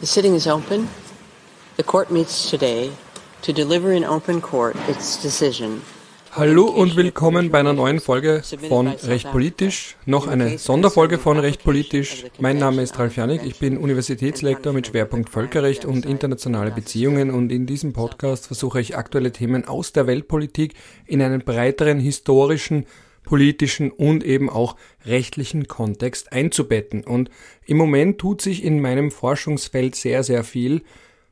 The sitting is open. The court meets today to deliver in open court its decision. Hallo und willkommen bei einer neuen Folge von Recht Politisch. Noch eine Sonderfolge von Recht Politisch. Mein Name ist Ralf Janik, ich bin Universitätslektor mit Schwerpunkt Völkerrecht und internationale Beziehungen und in diesem Podcast versuche ich aktuelle Themen aus der Weltpolitik in einen breiteren historischen politischen und eben auch rechtlichen Kontext einzubetten. Und im Moment tut sich in meinem Forschungsfeld sehr, sehr viel,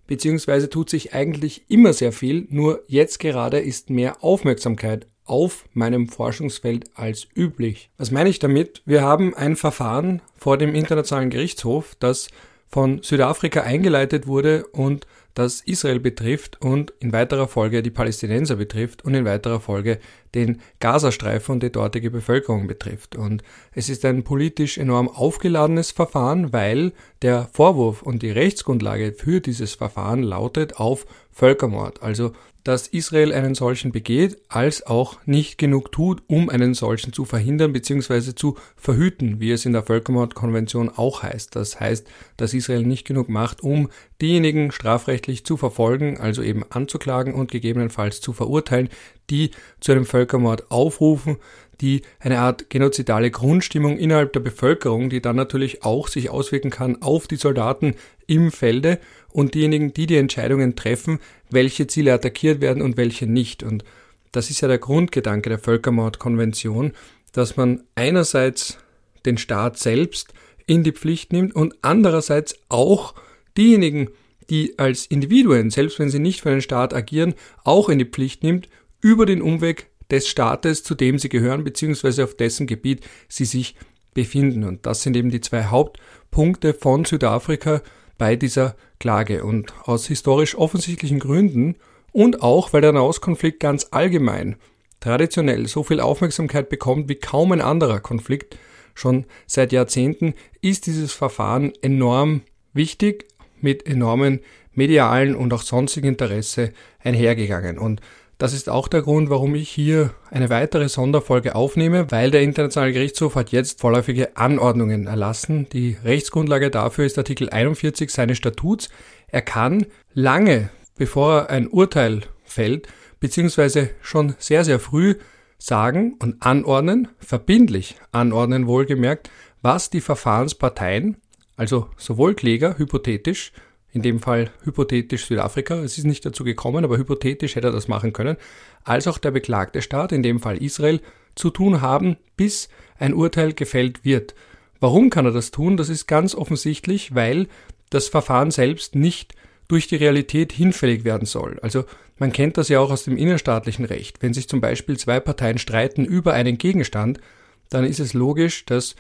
beziehungsweise tut sich eigentlich immer sehr viel, nur jetzt gerade ist mehr Aufmerksamkeit auf meinem Forschungsfeld als üblich. Was meine ich damit? Wir haben ein Verfahren vor dem Internationalen Gerichtshof, das von Südafrika eingeleitet wurde und das Israel betrifft und in weiterer Folge die Palästinenser betrifft und in weiterer Folge den Gazastreifen und die dortige Bevölkerung betrifft. Und es ist ein politisch enorm aufgeladenes Verfahren, weil der Vorwurf und die Rechtsgrundlage für dieses Verfahren lautet auf Völkermord. Also dass Israel einen solchen begeht, als auch nicht genug tut, um einen solchen zu verhindern bzw. zu verhüten, wie es in der Völkermordkonvention auch heißt. Das heißt, dass Israel nicht genug macht, um diejenigen strafrechtlich zu verfolgen, also eben anzuklagen und gegebenenfalls zu verurteilen, die zu einem Völkermord aufrufen, die eine Art genozidale Grundstimmung innerhalb der Bevölkerung, die dann natürlich auch sich auswirken kann auf die Soldaten im Felde und diejenigen, die die Entscheidungen treffen, welche Ziele attackiert werden und welche nicht. Und das ist ja der Grundgedanke der Völkermordkonvention, dass man einerseits den Staat selbst in die Pflicht nimmt und andererseits auch diejenigen, die als Individuen, selbst wenn sie nicht für den Staat agieren, auch in die Pflicht nimmt, über den Umweg des Staates, zu dem sie gehören, beziehungsweise auf dessen Gebiet sie sich befinden. Und das sind eben die zwei Hauptpunkte von Südafrika bei dieser Klage. Und aus historisch offensichtlichen Gründen und auch, weil der Nahostkonflikt ganz allgemein traditionell so viel Aufmerksamkeit bekommt wie kaum ein anderer Konflikt, schon seit Jahrzehnten, ist dieses Verfahren enorm wichtig, mit enormen medialen und auch sonstigen Interesse einhergegangen. Und das ist auch der Grund, warum ich hier eine weitere Sonderfolge aufnehme, weil der Internationale Gerichtshof hat jetzt vorläufige Anordnungen erlassen. Die Rechtsgrundlage dafür ist Artikel 41 seines Statuts. Er kann lange, bevor er ein Urteil fällt, beziehungsweise schon sehr, sehr früh sagen und anordnen, verbindlich anordnen wohlgemerkt, was die Verfahrensparteien, also sowohl Kläger hypothetisch in dem Fall hypothetisch Südafrika, es ist nicht dazu gekommen, aber hypothetisch hätte er das machen können, als auch der beklagte Staat, in dem Fall Israel, zu tun haben, bis ein Urteil gefällt wird. Warum kann er das tun? Das ist ganz offensichtlich, weil das Verfahren selbst nicht durch die Realität hinfällig werden soll. Also man kennt das ja auch aus dem innerstaatlichen Recht. Wenn sich zum Beispiel zwei Parteien streiten über einen Gegenstand, dann ist es logisch, dass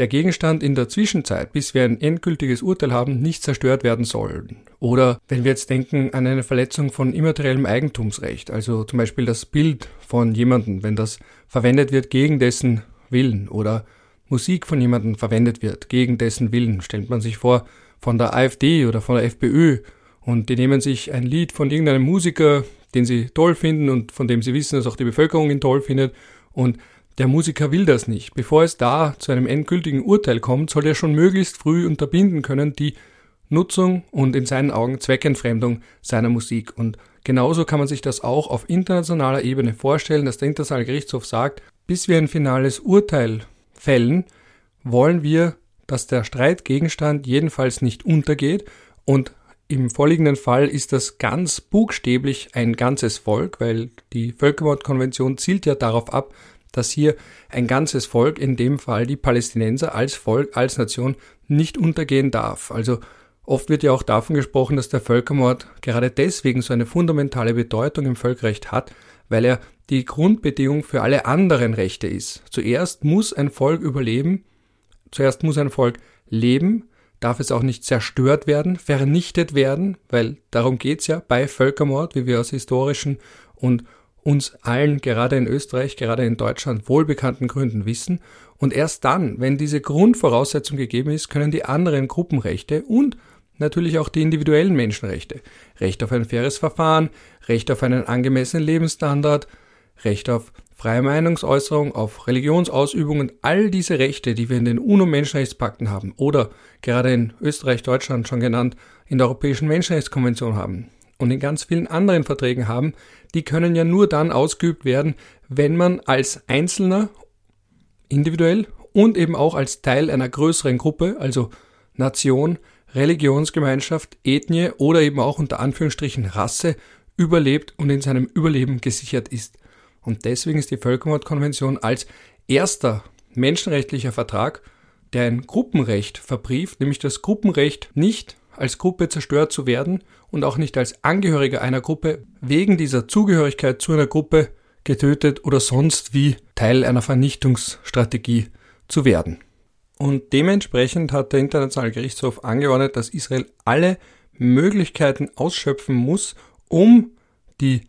der Gegenstand in der Zwischenzeit, bis wir ein endgültiges Urteil haben, nicht zerstört werden soll. Oder wenn wir jetzt denken an eine Verletzung von immateriellem Eigentumsrecht, also zum Beispiel das Bild von jemandem, wenn das verwendet wird gegen dessen Willen oder Musik von jemandem verwendet wird gegen dessen Willen, stellt man sich vor, von der AfD oder von der FPÖ und die nehmen sich ein Lied von irgendeinem Musiker, den sie toll finden und von dem sie wissen, dass auch die Bevölkerung ihn toll findet und der Musiker will das nicht. Bevor es da zu einem endgültigen Urteil kommt, soll er schon möglichst früh unterbinden können die Nutzung und in seinen Augen Zweckentfremdung seiner Musik. Und genauso kann man sich das auch auf internationaler Ebene vorstellen, dass der Internationale Gerichtshof sagt, bis wir ein finales Urteil fällen, wollen wir, dass der Streitgegenstand jedenfalls nicht untergeht und im vorliegenden Fall ist das ganz buchstäblich ein ganzes Volk, weil die Völkermordkonvention zielt ja darauf ab, dass hier ein ganzes Volk, in dem Fall die Palästinenser als Volk, als Nation, nicht untergehen darf. Also oft wird ja auch davon gesprochen, dass der Völkermord gerade deswegen so eine fundamentale Bedeutung im Völkerrecht hat, weil er die Grundbedingung für alle anderen Rechte ist. Zuerst muss ein Volk überleben, zuerst muss ein Volk leben, darf es auch nicht zerstört werden, vernichtet werden, weil darum geht's ja bei Völkermord, wie wir aus historischen und uns allen, gerade in Österreich, gerade in Deutschland, wohlbekannten Gründen wissen. Und erst dann, wenn diese Grundvoraussetzung gegeben ist, können die anderen Gruppenrechte und natürlich auch die individuellen Menschenrechte, Recht auf ein faires Verfahren, Recht auf einen angemessenen Lebensstandard, Recht auf freie Meinungsäußerung, auf Religionsausübung und all diese Rechte, die wir in den UNO-Menschenrechtspakten haben oder gerade in Österreich, Deutschland schon genannt, in der Europäischen Menschenrechtskonvention haben und in ganz vielen anderen Verträgen haben, die können ja nur dann ausgeübt werden, wenn man als Einzelner individuell und eben auch als Teil einer größeren Gruppe, also Nation, Religionsgemeinschaft, Ethnie oder eben auch unter Anführungsstrichen Rasse überlebt und in seinem Überleben gesichert ist. Und deswegen ist die Völkermordkonvention als erster menschenrechtlicher Vertrag, der ein Gruppenrecht verbrieft, nämlich das Gruppenrecht nicht als Gruppe zerstört zu werden und auch nicht als Angehöriger einer Gruppe wegen dieser Zugehörigkeit zu einer Gruppe getötet oder sonst wie Teil einer Vernichtungsstrategie zu werden. Und dementsprechend hat der Internationale Gerichtshof angeordnet, dass Israel alle Möglichkeiten ausschöpfen muss, um die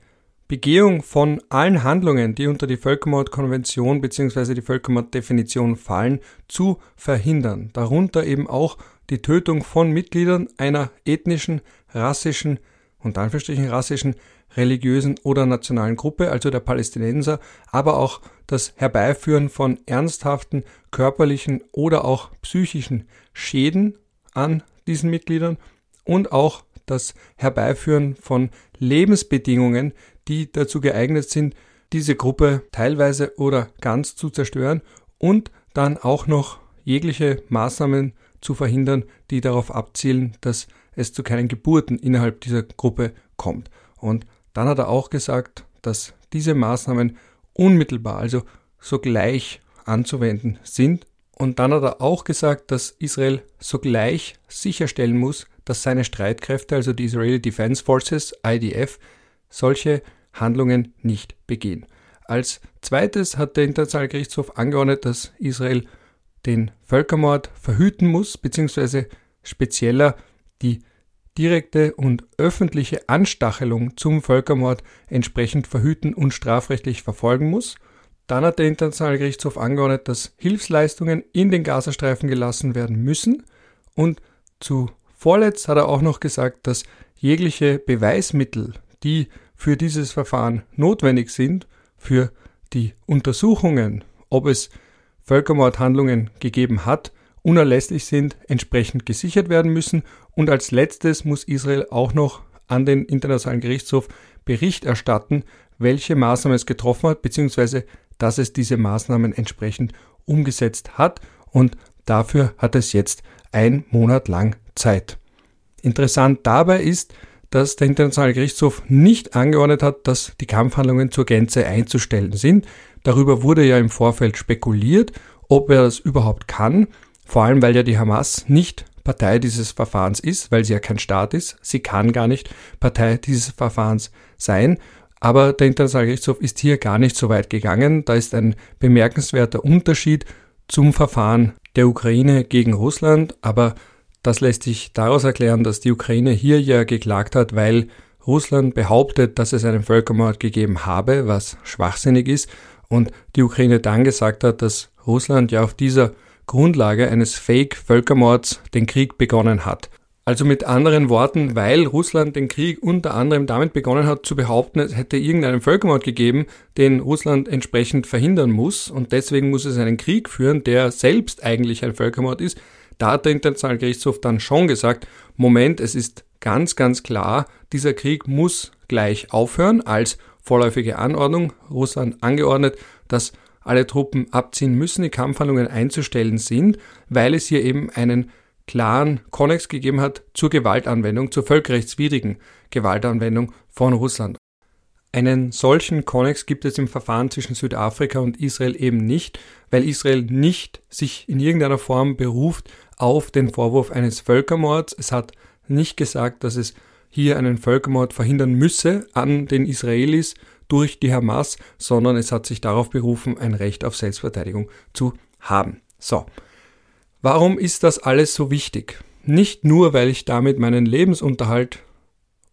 Begehung von allen Handlungen, die unter die Völkermordkonvention bzw. die Völkermorddefinition fallen, zu verhindern. Darunter eben auch die Tötung von Mitgliedern einer ethnischen, rassischen und Anführungsstrichen rassischen, religiösen oder nationalen Gruppe, also der Palästinenser, aber auch das Herbeiführen von ernsthaften körperlichen oder auch psychischen Schäden an diesen Mitgliedern und auch das Herbeiführen von Lebensbedingungen, die dazu geeignet sind, diese Gruppe teilweise oder ganz zu zerstören und dann auch noch jegliche Maßnahmen zu verhindern, die darauf abzielen, dass es zu keinen Geburten innerhalb dieser Gruppe kommt. Und dann hat er auch gesagt, dass diese Maßnahmen unmittelbar, also sogleich anzuwenden sind. Und dann hat er auch gesagt, dass Israel sogleich sicherstellen muss, dass seine Streitkräfte, also die Israeli Defense Forces, IDF, solche Handlungen nicht begehen. Als zweites hat der Internationale Gerichtshof angeordnet, dass Israel den Völkermord verhüten muss, beziehungsweise spezieller die direkte und öffentliche Anstachelung zum Völkermord entsprechend verhüten und strafrechtlich verfolgen muss. Dann hat der Internationale Gerichtshof angeordnet, dass Hilfsleistungen in den Gazastreifen gelassen werden müssen. Und zu vorletzt hat er auch noch gesagt, dass jegliche Beweismittel, die für dieses Verfahren notwendig sind, für die Untersuchungen, ob es Völkermordhandlungen gegeben hat, unerlässlich sind, entsprechend gesichert werden müssen. Und als letztes muss Israel auch noch an den Internationalen Gerichtshof Bericht erstatten, welche Maßnahmen es getroffen hat, beziehungsweise dass es diese Maßnahmen entsprechend umgesetzt hat. Und dafür hat es jetzt ein Monat lang Zeit. Interessant dabei ist, dass der Internationale Gerichtshof nicht angeordnet hat, dass die Kampfhandlungen zur Gänze einzustellen sind. Darüber wurde ja im Vorfeld spekuliert, ob er das überhaupt kann, vor allem weil ja die Hamas nicht Partei dieses Verfahrens ist, weil sie ja kein Staat ist. Sie kann gar nicht Partei dieses Verfahrens sein. Aber der Internationale Gerichtshof ist hier gar nicht so weit gegangen. Da ist ein bemerkenswerter Unterschied zum Verfahren der Ukraine gegen Russland. Aber das lässt sich daraus erklären, dass die Ukraine hier ja geklagt hat, weil Russland behauptet, dass es einen Völkermord gegeben habe, was schwachsinnig ist, und die Ukraine dann gesagt hat, dass Russland ja auf dieser Grundlage eines Fake-Völkermords den Krieg begonnen hat. Also mit anderen Worten, weil Russland den Krieg unter anderem damit begonnen hat zu behaupten, es hätte irgendeinen Völkermord gegeben, den Russland entsprechend verhindern muss und deswegen muss es einen Krieg führen, der selbst eigentlich ein Völkermord ist, da hat der Internationale Gerichtshof dann schon gesagt, Moment, es ist ganz, ganz klar, dieser Krieg muss gleich aufhören als vorläufige Anordnung. Russland angeordnet, dass alle Truppen abziehen müssen, die Kampfhandlungen einzustellen sind, weil es hier eben einen klaren Konnex gegeben hat zur Gewaltanwendung, zur völkerrechtswidrigen Gewaltanwendung von Russland. Einen solchen Konnex gibt es im Verfahren zwischen Südafrika und Israel eben nicht, weil Israel nicht sich in irgendeiner Form beruft auf den Vorwurf eines Völkermords. Es hat nicht gesagt, dass es hier einen Völkermord verhindern müsse an den Israelis durch die Hamas, sondern es hat sich darauf berufen, ein Recht auf Selbstverteidigung zu haben. So. Warum ist das alles so wichtig? Nicht nur, weil ich damit meinen Lebensunterhalt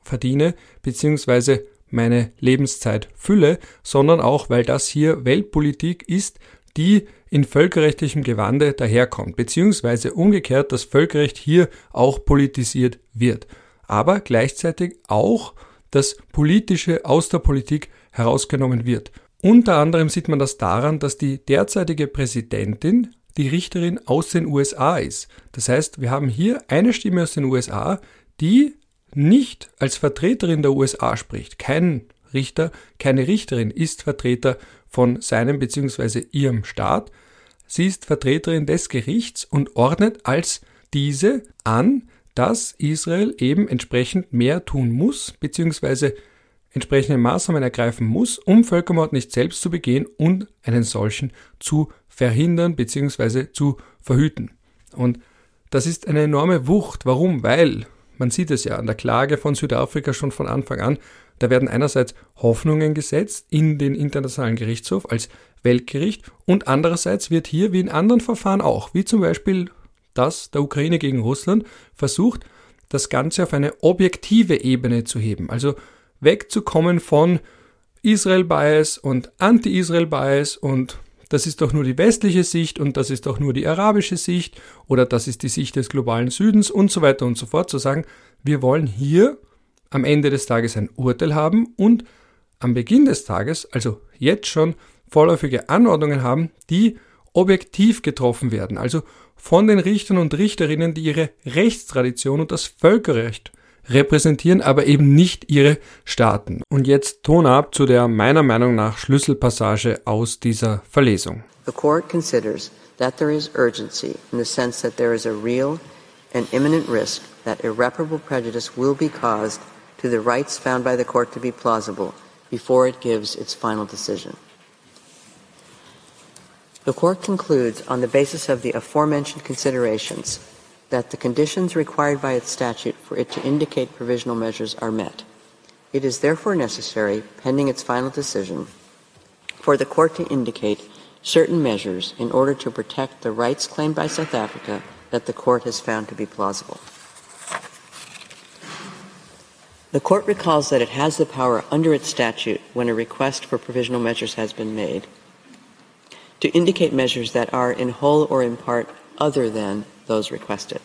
verdiene, beziehungsweise meine Lebenszeit fülle, sondern auch, weil das hier Weltpolitik ist, die in völkerrechtlichem Gewande daherkommt, beziehungsweise umgekehrt das Völkerrecht hier auch politisiert wird, aber gleichzeitig auch das Politische aus der Politik herausgenommen wird. Unter anderem sieht man das daran, dass die derzeitige Präsidentin die Richterin aus den USA ist. Das heißt, wir haben hier eine Stimme aus den USA, die nicht als Vertreterin der USA spricht. Kein Richter, keine Richterin ist Vertreter von seinem bzw. ihrem Staat. Sie ist Vertreterin des Gerichts und ordnet als diese an, dass Israel eben entsprechend mehr tun muss bzw. entsprechende Maßnahmen ergreifen muss, um Völkermord nicht selbst zu begehen und einen solchen zu verhindern bzw. zu verhüten. Und das ist eine enorme Wucht. Warum? Weil, man sieht es ja an der Klage von Südafrika schon von Anfang an, da werden einerseits Hoffnungen gesetzt in den Internationalen Gerichtshof als Weltgericht und andererseits wird hier wie in anderen Verfahren auch, wie zum Beispiel das der Ukraine gegen Russland, versucht, das Ganze auf eine objektive Ebene zu heben. Also wegzukommen von Israel-Bias und Anti-Israel-Bias und das ist doch nur die westliche Sicht und das ist doch nur die arabische Sicht oder das ist die Sicht des globalen Südens und so weiter und so fort, zu sagen, wir wollen hier am Ende des Tages ein Urteil haben und am Beginn des Tages, also jetzt schon, vorläufige Anordnungen haben, die objektiv getroffen werden, also von den Richtern und Richterinnen, die ihre Rechtstradition und das Völkerrecht repräsentieren, aber eben nicht ihre Staaten. Und jetzt Ton ab zu der meiner Meinung nach Schlüsselpassage aus dieser Verlesung. The court considers that there is urgency in the sense that there is a real and imminent risk that irreparable prejudice will be caused to the rights found by the court to be plausible before it gives its final decision. The court concludes on the basis of the aforementioned considerations that the conditions required by its statute for it to indicate provisional measures are met. It is therefore necessary, pending its final decision, for the court to indicate certain measures in order to protect the rights claimed by South Africa that the court has found to be plausible. The court recalls that it has the power under its statute when a request for provisional measures has been made to indicate measures that are in whole or in part other than those requested.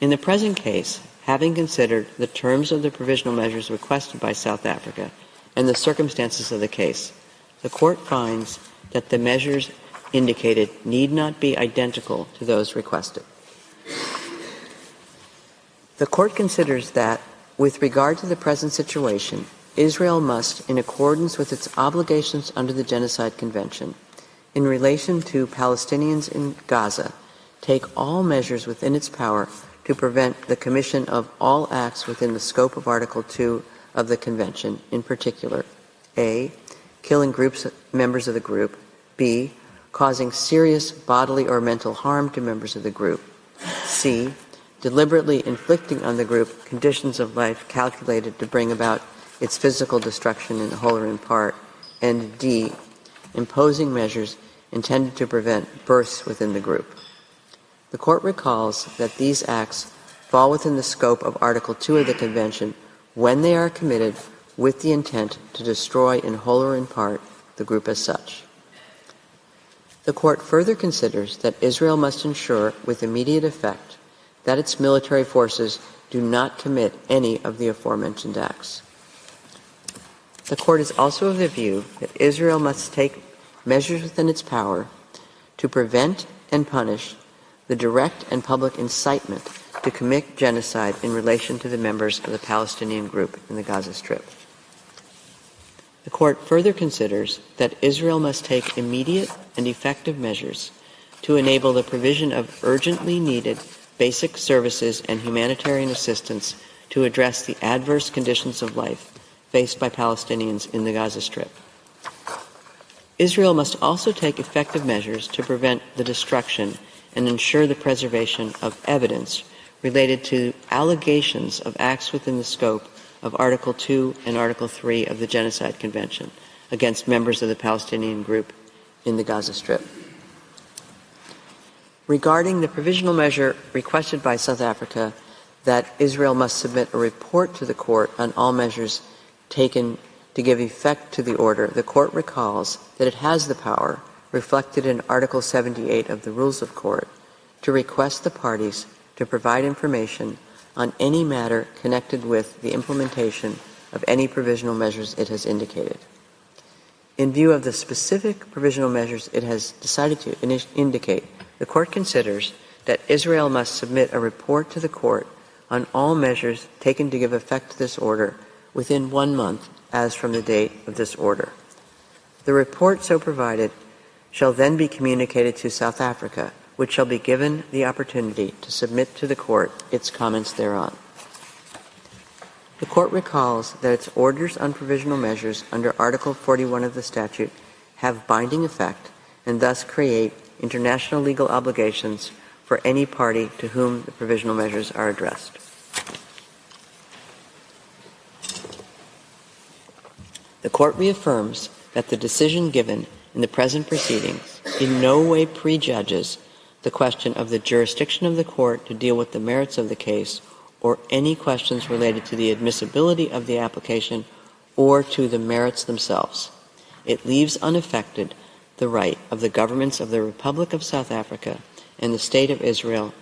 In the present case, having considered the terms of the provisional measures requested by South Africa and the circumstances of the case, the court finds that the measures indicated need not be identical to those requested. The court considers that, with regard to the present situation, Israel must, in accordance with its obligations under the Genocide Convention, in relation to Palestinians in Gaza, take all measures within its power to prevent the commission of all acts within the scope of Article 2 of the Convention, in particular, A. Killing groups, members of the group, B. Causing serious bodily or mental harm to members of the group, C. Deliberately inflicting on the group conditions of life calculated to bring about its physical destruction in whole or in part, and D. Imposing measures intended to prevent births within the group. The Court recalls that these acts fall within the scope of Article 2 of the Convention when they are committed with the intent to destroy in whole or in part the group as such. The Court further considers that Israel must ensure with immediate effect that its military forces do not commit any of the aforementioned acts. The Court is also of the view that Israel must take measures within its power to prevent and punish the direct and public incitement to commit genocide in relation to the members of the Palestinian group in the Gaza Strip. The court further considers that Israel must take immediate and effective measures to enable the provision of urgently needed basic services and humanitarian assistance to address the adverse conditions of life faced by Palestinians in the Gaza Strip. Israel must also take effective measures to prevent the destruction and ensure the preservation of evidence related to allegations of acts within the scope of Article 2 and Article 3 of the Genocide Convention against members of the Palestinian group in the Gaza Strip. Regarding the provisional measure requested by South Africa that Israel must submit a report to the court on all measures taken to give effect to the order, the court recalls that it has the power reflected in Article 78 of the Rules of Court to request the parties to provide information on any matter connected with the implementation of any provisional measures it has indicated. In view of the specific provisional measures it has decided to in- indicate, the Court considers that Israel must submit a report to the Court on all measures taken to give effect to this order within one month as from the date of this order. The report so provided shall then be communicated to South Africa, which shall be given the opportunity to submit to the court its comments thereon. The court recalls that its orders on provisional measures under Article 41 of the statute have binding effect and thus create international legal obligations for any party to whom the provisional measures are addressed. The court reaffirms that the decision given in the present proceedings in no way prejudges the question of the jurisdiction of the court to deal with the merits of the case or any questions related to the admissibility of the application or to the merits themselves. It leaves unaffected the right of the governments of the Republic of South Africa and the State of Israel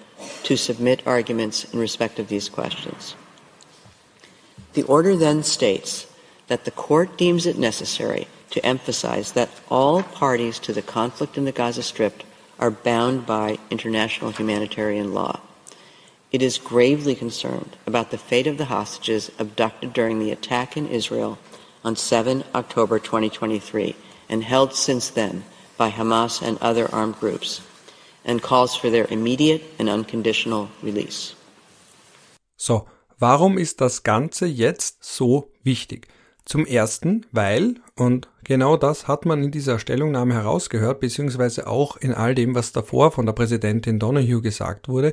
to submit arguments in respect of these questions. The order then states that the court deems it necessary to emphasize that all parties to the conflict in the Gaza Strip are bound by international humanitarian law. It is gravely concerned about the fate of the hostages abducted during the attack in Israel on 7 October 2023 and held since then by Hamas and other armed groups, and calls for their immediate and unconditional release. So, warum ist das Ganze jetzt so wichtig? Zum ersten, weil, und genau das hat man in dieser Stellungnahme herausgehört, beziehungsweise auch in all dem, was davor von der Präsidentin Donahue gesagt wurde,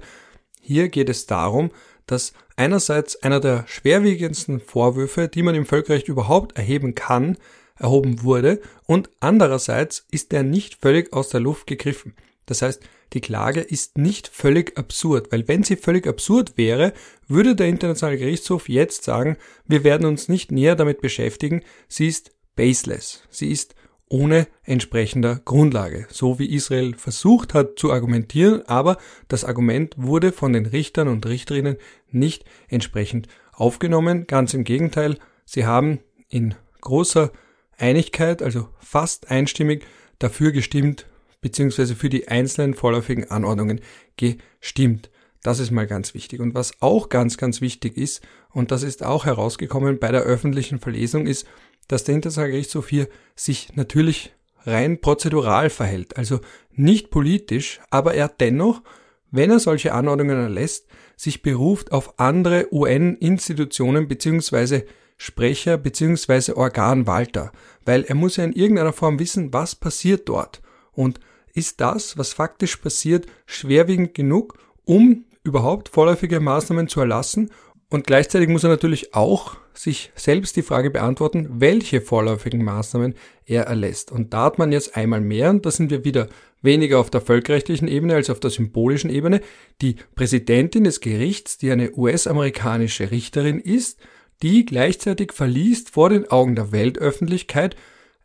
hier geht es darum, dass einerseits einer der schwerwiegendsten Vorwürfe, die man im Völkerrecht überhaupt erheben kann, erhoben wurde und andererseits ist er nicht völlig aus der Luft gegriffen. Das heißt, die Klage ist nicht völlig absurd, weil wenn sie völlig absurd wäre, würde der Internationale Gerichtshof jetzt sagen, wir werden uns nicht näher damit beschäftigen, sie ist baseless, sie ist ohne entsprechender Grundlage, so wie Israel versucht hat zu argumentieren, aber das Argument wurde von den Richtern und Richterinnen nicht entsprechend aufgenommen. Ganz im Gegenteil, sie haben in großer Einigkeit, also fast einstimmig, dafür gestimmt, beziehungsweise für die einzelnen vorläufigen Anordnungen gestimmt. Das ist mal ganz wichtig. Und was auch ganz, ganz wichtig ist, und das ist auch herausgekommen bei der öffentlichen Verlesung, ist, dass der Internationale Gerichtshof hier sich natürlich rein prozedural verhält, also nicht politisch, aber er dennoch, wenn er solche Anordnungen erlässt, sich beruft auf andere UN-Institutionen beziehungsweise Sprecher beziehungsweise Organwalter, weil er muss ja in irgendeiner Form wissen, was passiert dort und ist das, was faktisch passiert, schwerwiegend genug, um überhaupt vorläufige Maßnahmen zu erlassen und gleichzeitig muss er natürlich auch sich selbst die Frage beantworten, welche vorläufigen Maßnahmen er erlässt. Und da hat man jetzt einmal mehr, und da sind wir wieder weniger auf der völkerrechtlichen Ebene als auf der symbolischen Ebene, die Präsidentin des Gerichts, die eine US-amerikanische Richterin ist, die gleichzeitig verliest vor den Augen der Weltöffentlichkeit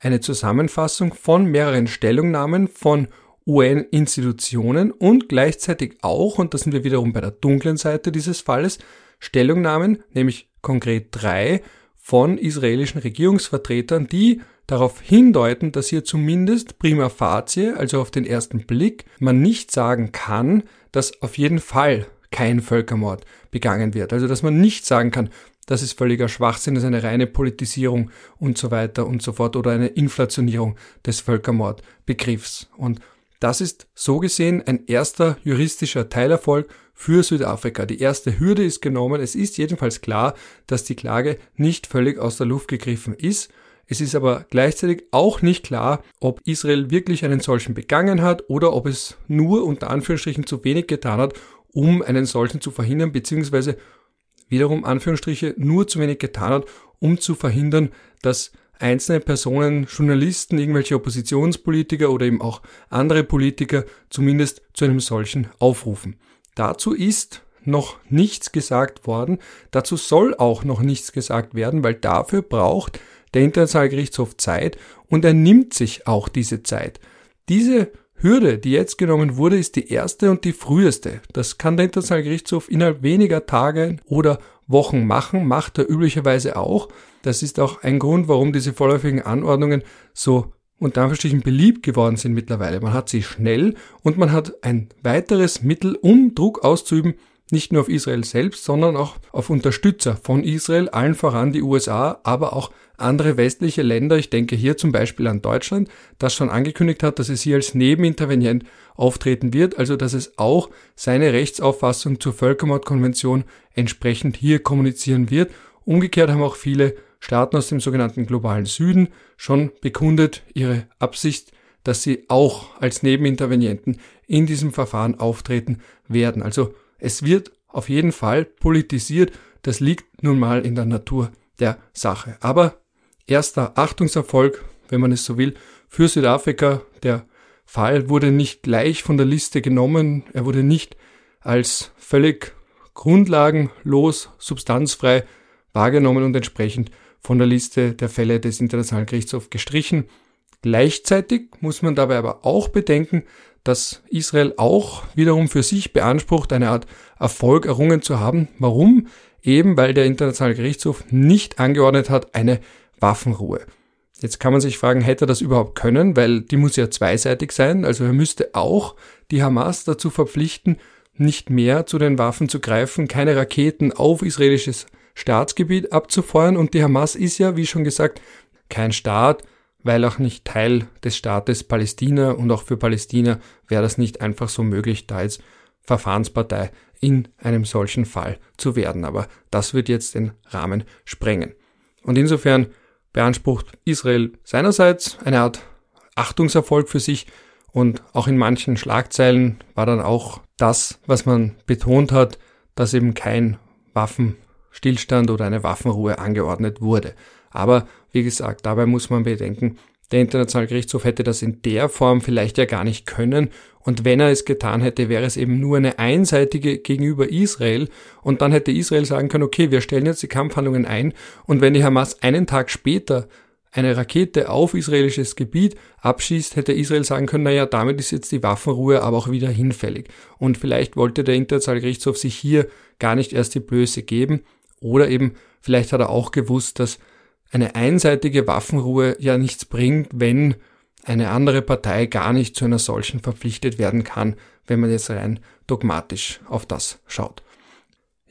eine Zusammenfassung von mehreren Stellungnahmen von UN-Institutionen und gleichzeitig auch, und da sind wir wiederum bei der dunklen Seite dieses Falles, Stellungnahmen, nämlich konkret drei, von israelischen Regierungsvertretern, die darauf hindeuten, dass hier zumindest prima facie, also auf den ersten Blick, man nicht sagen kann, dass auf jeden Fall kein Völkermord begangen wird. Also dass man nicht sagen kann, das ist völliger Schwachsinn, das ist eine reine Politisierung und so weiter und so fort oder eine Inflationierung des Völkermordbegriffs. Und das ist so gesehen ein erster juristischer Teilerfolg für Südafrika. Die erste Hürde ist genommen. Es ist jedenfalls klar, dass die Klage nicht völlig aus der Luft gegriffen ist. Es ist aber gleichzeitig auch nicht klar, ob Israel wirklich einen solchen begangen hat oder ob es nur unter Anführungsstrichen zu wenig getan hat, um einen solchen zu verhindern, beziehungsweise wiederum Anführungsstriche nur zu wenig getan hat, um zu verhindern, dass einzelne Personen, Journalisten, irgendwelche Oppositionspolitiker oder eben auch andere Politiker zumindest zu einem solchen aufrufen. Dazu ist noch nichts gesagt worden, dazu soll auch noch nichts gesagt werden, weil dafür braucht der Internationale Gerichtshof Zeit und er nimmt sich auch diese Zeit. Diese Hürde, die jetzt genommen wurde, ist die erste und die früheste. Das kann der Internationale Gerichtshof innerhalb weniger Tage oder Wochen machen, macht er üblicherweise auch. Das ist auch ein Grund, warum diese vorläufigen Anordnungen so unter Anführungsstrichen beliebt geworden sind mittlerweile. Man hat sie schnell und man hat ein weiteres Mittel, um Druck auszuüben, nicht nur auf Israel selbst, sondern auch auf Unterstützer von Israel, allen voran die USA, aber auch andere westliche Länder, ich denke hier zum Beispiel an Deutschland, das schon angekündigt hat, dass es hier als Nebenintervenient auftreten wird, also dass es auch seine Rechtsauffassung zur Völkermordkonvention entsprechend hier kommunizieren wird. Umgekehrt haben auch viele Staaten aus dem sogenannten globalen Süden schon bekundet ihre Absicht, dass sie auch als Nebenintervenienten in diesem Verfahren auftreten werden. Also es wird auf jeden Fall politisiert, das liegt nun mal in der Natur der Sache. Aber erster Achtungserfolg, wenn man es so will, für Südafrika. Der Fall wurde nicht gleich von der Liste genommen, er wurde nicht als völlig grundlagenlos, substanzfrei wahrgenommen und entsprechend von der Liste der Fälle des Internationalen Gerichtshofs gestrichen. Gleichzeitig muss man dabei aber auch bedenken, dass Israel auch wiederum für sich beansprucht, eine Art Erfolg errungen zu haben. Warum? Eben weil der Internationale Gerichtshof nicht angeordnet hat, eine Waffenruhe. Jetzt kann man sich fragen, hätte er das überhaupt können, weil die muss ja zweiseitig sein. Also er müsste auch die Hamas dazu verpflichten, nicht mehr zu den Waffen zu greifen, keine Raketen auf israelisches Staatsgebiet abzufeuern. Und die Hamas ist ja, wie schon gesagt, kein Staat, weil auch nicht Teil des Staates Palästina und auch für Palästina wäre das nicht einfach so möglich, da jetzt Verfahrenspartei in einem solchen Fall zu werden. Aber das wird jetzt den Rahmen sprengen. Und insofern beansprucht Israel seinerseits eine Art Achtungserfolg für sich und auch in manchen Schlagzeilen war dann auch das, was man betont hat, dass eben kein Waffenstillstand oder eine Waffenruhe angeordnet wurde. Aber wie gesagt, dabei muss man bedenken, der Internationale Gerichtshof hätte das in der Form vielleicht ja gar nicht können. Und wenn er es getan hätte, wäre es eben nur eine einseitige gegenüber Israel. Und dann hätte Israel sagen können, okay, wir stellen jetzt die Kampfhandlungen ein. Und wenn die Hamas einen Tag später eine Rakete auf israelisches Gebiet abschießt, hätte Israel sagen können, naja, damit ist jetzt die Waffenruhe aber auch wieder hinfällig. Und vielleicht wollte der Internationale Gerichtshof sich hier gar nicht erst die Blöße geben. Oder eben, vielleicht hat er auch gewusst, dass eine einseitige Waffenruhe ja nichts bringt, wenn eine andere Partei gar nicht zu einer solchen verpflichtet werden kann, wenn man jetzt rein dogmatisch auf das schaut.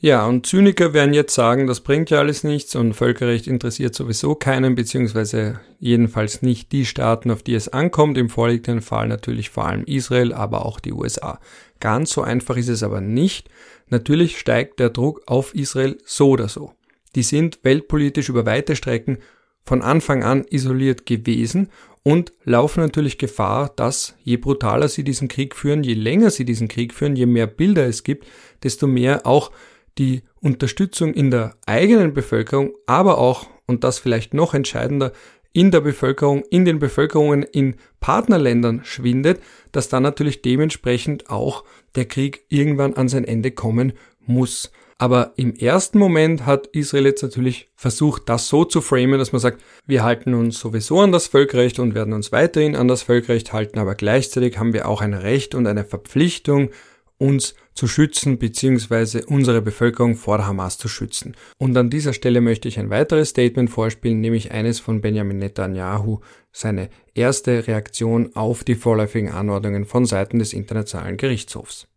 Ja, und Zyniker werden jetzt sagen, das bringt ja alles nichts und Völkerrecht interessiert sowieso keinen, beziehungsweise jedenfalls nicht die Staaten, auf die es ankommt, im vorliegenden Fall natürlich vor allem Israel, aber auch die USA. Ganz so einfach ist es aber nicht. Natürlich steigt der Druck auf Israel so oder so. Die sind weltpolitisch über weite Strecken von Anfang an isoliert gewesen und laufen natürlich Gefahr, dass je brutaler sie diesen Krieg führen, je länger sie diesen Krieg führen, je mehr Bilder es gibt, desto mehr auch die Unterstützung in der eigenen Bevölkerung, aber auch, und das vielleicht noch entscheidender, in der Bevölkerung, in den Bevölkerungen in Partnerländern schwindet, dass dann natürlich dementsprechend auch der Krieg irgendwann an sein Ende kommen muss. Aber im ersten Moment hat Israel jetzt natürlich versucht, das so zu framen, dass man sagt, wir halten uns sowieso an das Völkerrecht und werden uns weiterhin an das Völkerrecht halten, aber gleichzeitig haben wir auch ein Recht und eine Verpflichtung, uns zu schützen bzw. unsere Bevölkerung vor der Hamas zu schützen. Und an dieser Stelle möchte ich ein weiteres Statement vorspielen, nämlich eines von Benjamin Netanyahu, seine erste Reaktion auf die vorläufigen Anordnungen von Seiten des Internationalen Gerichtshofs.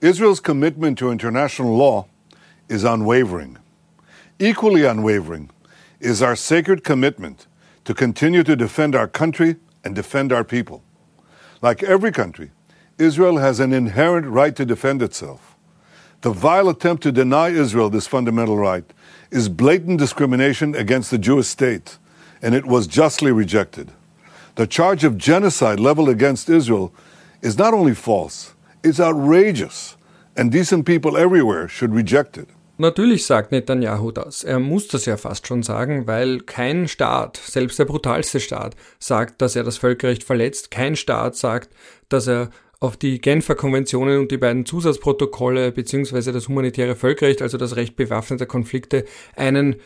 Israel's commitment to international law is unwavering. Equally unwavering is our sacred commitment to continue to defend our country and defend our people. Like every country, Israel has an inherent right to defend itself. The vile attempt to deny Israel this fundamental right is blatant discrimination against the Jewish state, and it was justly rejected. The charge of genocide leveled against Israel is not only false, it's outrageous, and decent people everywhere should reject it. Natürlich sagt Netanyahu das. Er muss das ja fast schon sagen, weil kein Staat, selbst der brutalste Staat, sagt, dass er das Völkerrecht verletzt. Kein Staat sagt, dass er auf die Genfer Konventionen und die beiden Zusatzprotokolle beziehungsweise das humanitäre Völkerrecht, also das Recht bewaffneter Konflikte, einen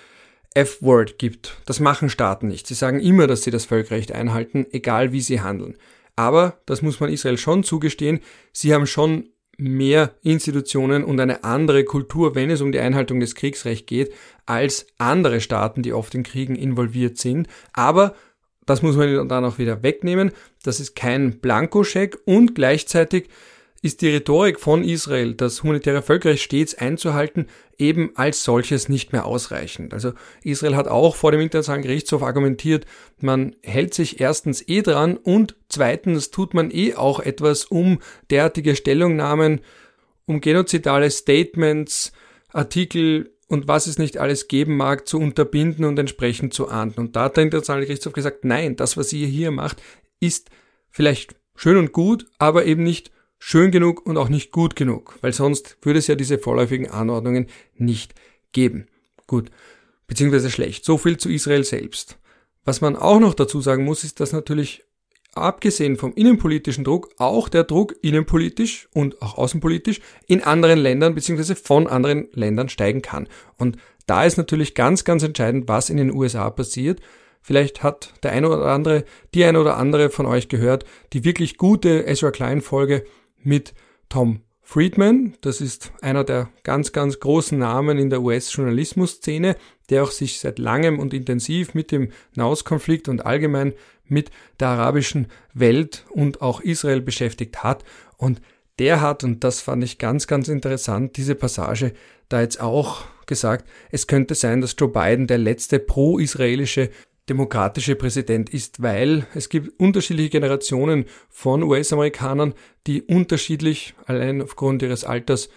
F-Word gibt. Das machen Staaten nicht. Sie sagen immer, dass sie das Völkerrecht einhalten, egal wie sie handeln. Aber, das muss man Israel schon zugestehen, sie haben schon mehr Institutionen und eine andere Kultur, wenn es um die Einhaltung des Kriegsrechts geht, als andere Staaten, die oft in Kriegen involviert sind. Aber das muss man dann auch wieder wegnehmen. Das ist kein Blankoscheck und gleichzeitig ist die Rhetorik von Israel, das humanitäre Völkerrecht stets einzuhalten, eben als solches nicht mehr ausreichend. Also Israel hat auch vor dem Internationalen Gerichtshof argumentiert, man hält sich erstens eh dran und zweitens tut man eh auch etwas, um derartige Stellungnahmen, um genozidale Statements, Artikel und was es nicht alles geben mag, zu unterbinden und entsprechend zu ahnden. Und da hat der Internationale Gerichtshof gesagt, nein, das, was ihr hier macht, ist vielleicht schön und gut, aber eben nicht schön genug und auch nicht gut genug, weil sonst würde es ja diese vorläufigen Anordnungen nicht geben. Gut, beziehungsweise schlecht. So viel zu Israel selbst. Was man auch noch dazu sagen muss, ist, dass natürlich abgesehen vom innenpolitischen Druck auch der Druck innenpolitisch und auch außenpolitisch in anderen Ländern beziehungsweise von anderen Ländern steigen kann. Und da ist natürlich ganz, ganz entscheidend, was in den USA passiert. Vielleicht hat der eine oder andere, die eine oder andere von euch gehört, die wirklich gute Ezra Klein Folge mit Tom Friedman. Das ist einer der ganz, ganz großen Namen in der US-Journalismus-Szene, der auch sich seit langem und intensiv mit dem Nahostkonflikt und allgemein mit der arabischen Welt und auch Israel beschäftigt hat. Und der hat, und das fand ich ganz, ganz interessant, diese Passage da jetzt auch gesagt, es könnte sein, dass Joe Biden der letzte pro-israelische demokratische Präsident ist, weil es gibt unterschiedliche Generationen von US-Amerikanern, die unterschiedlich, allein aufgrund ihres Alters,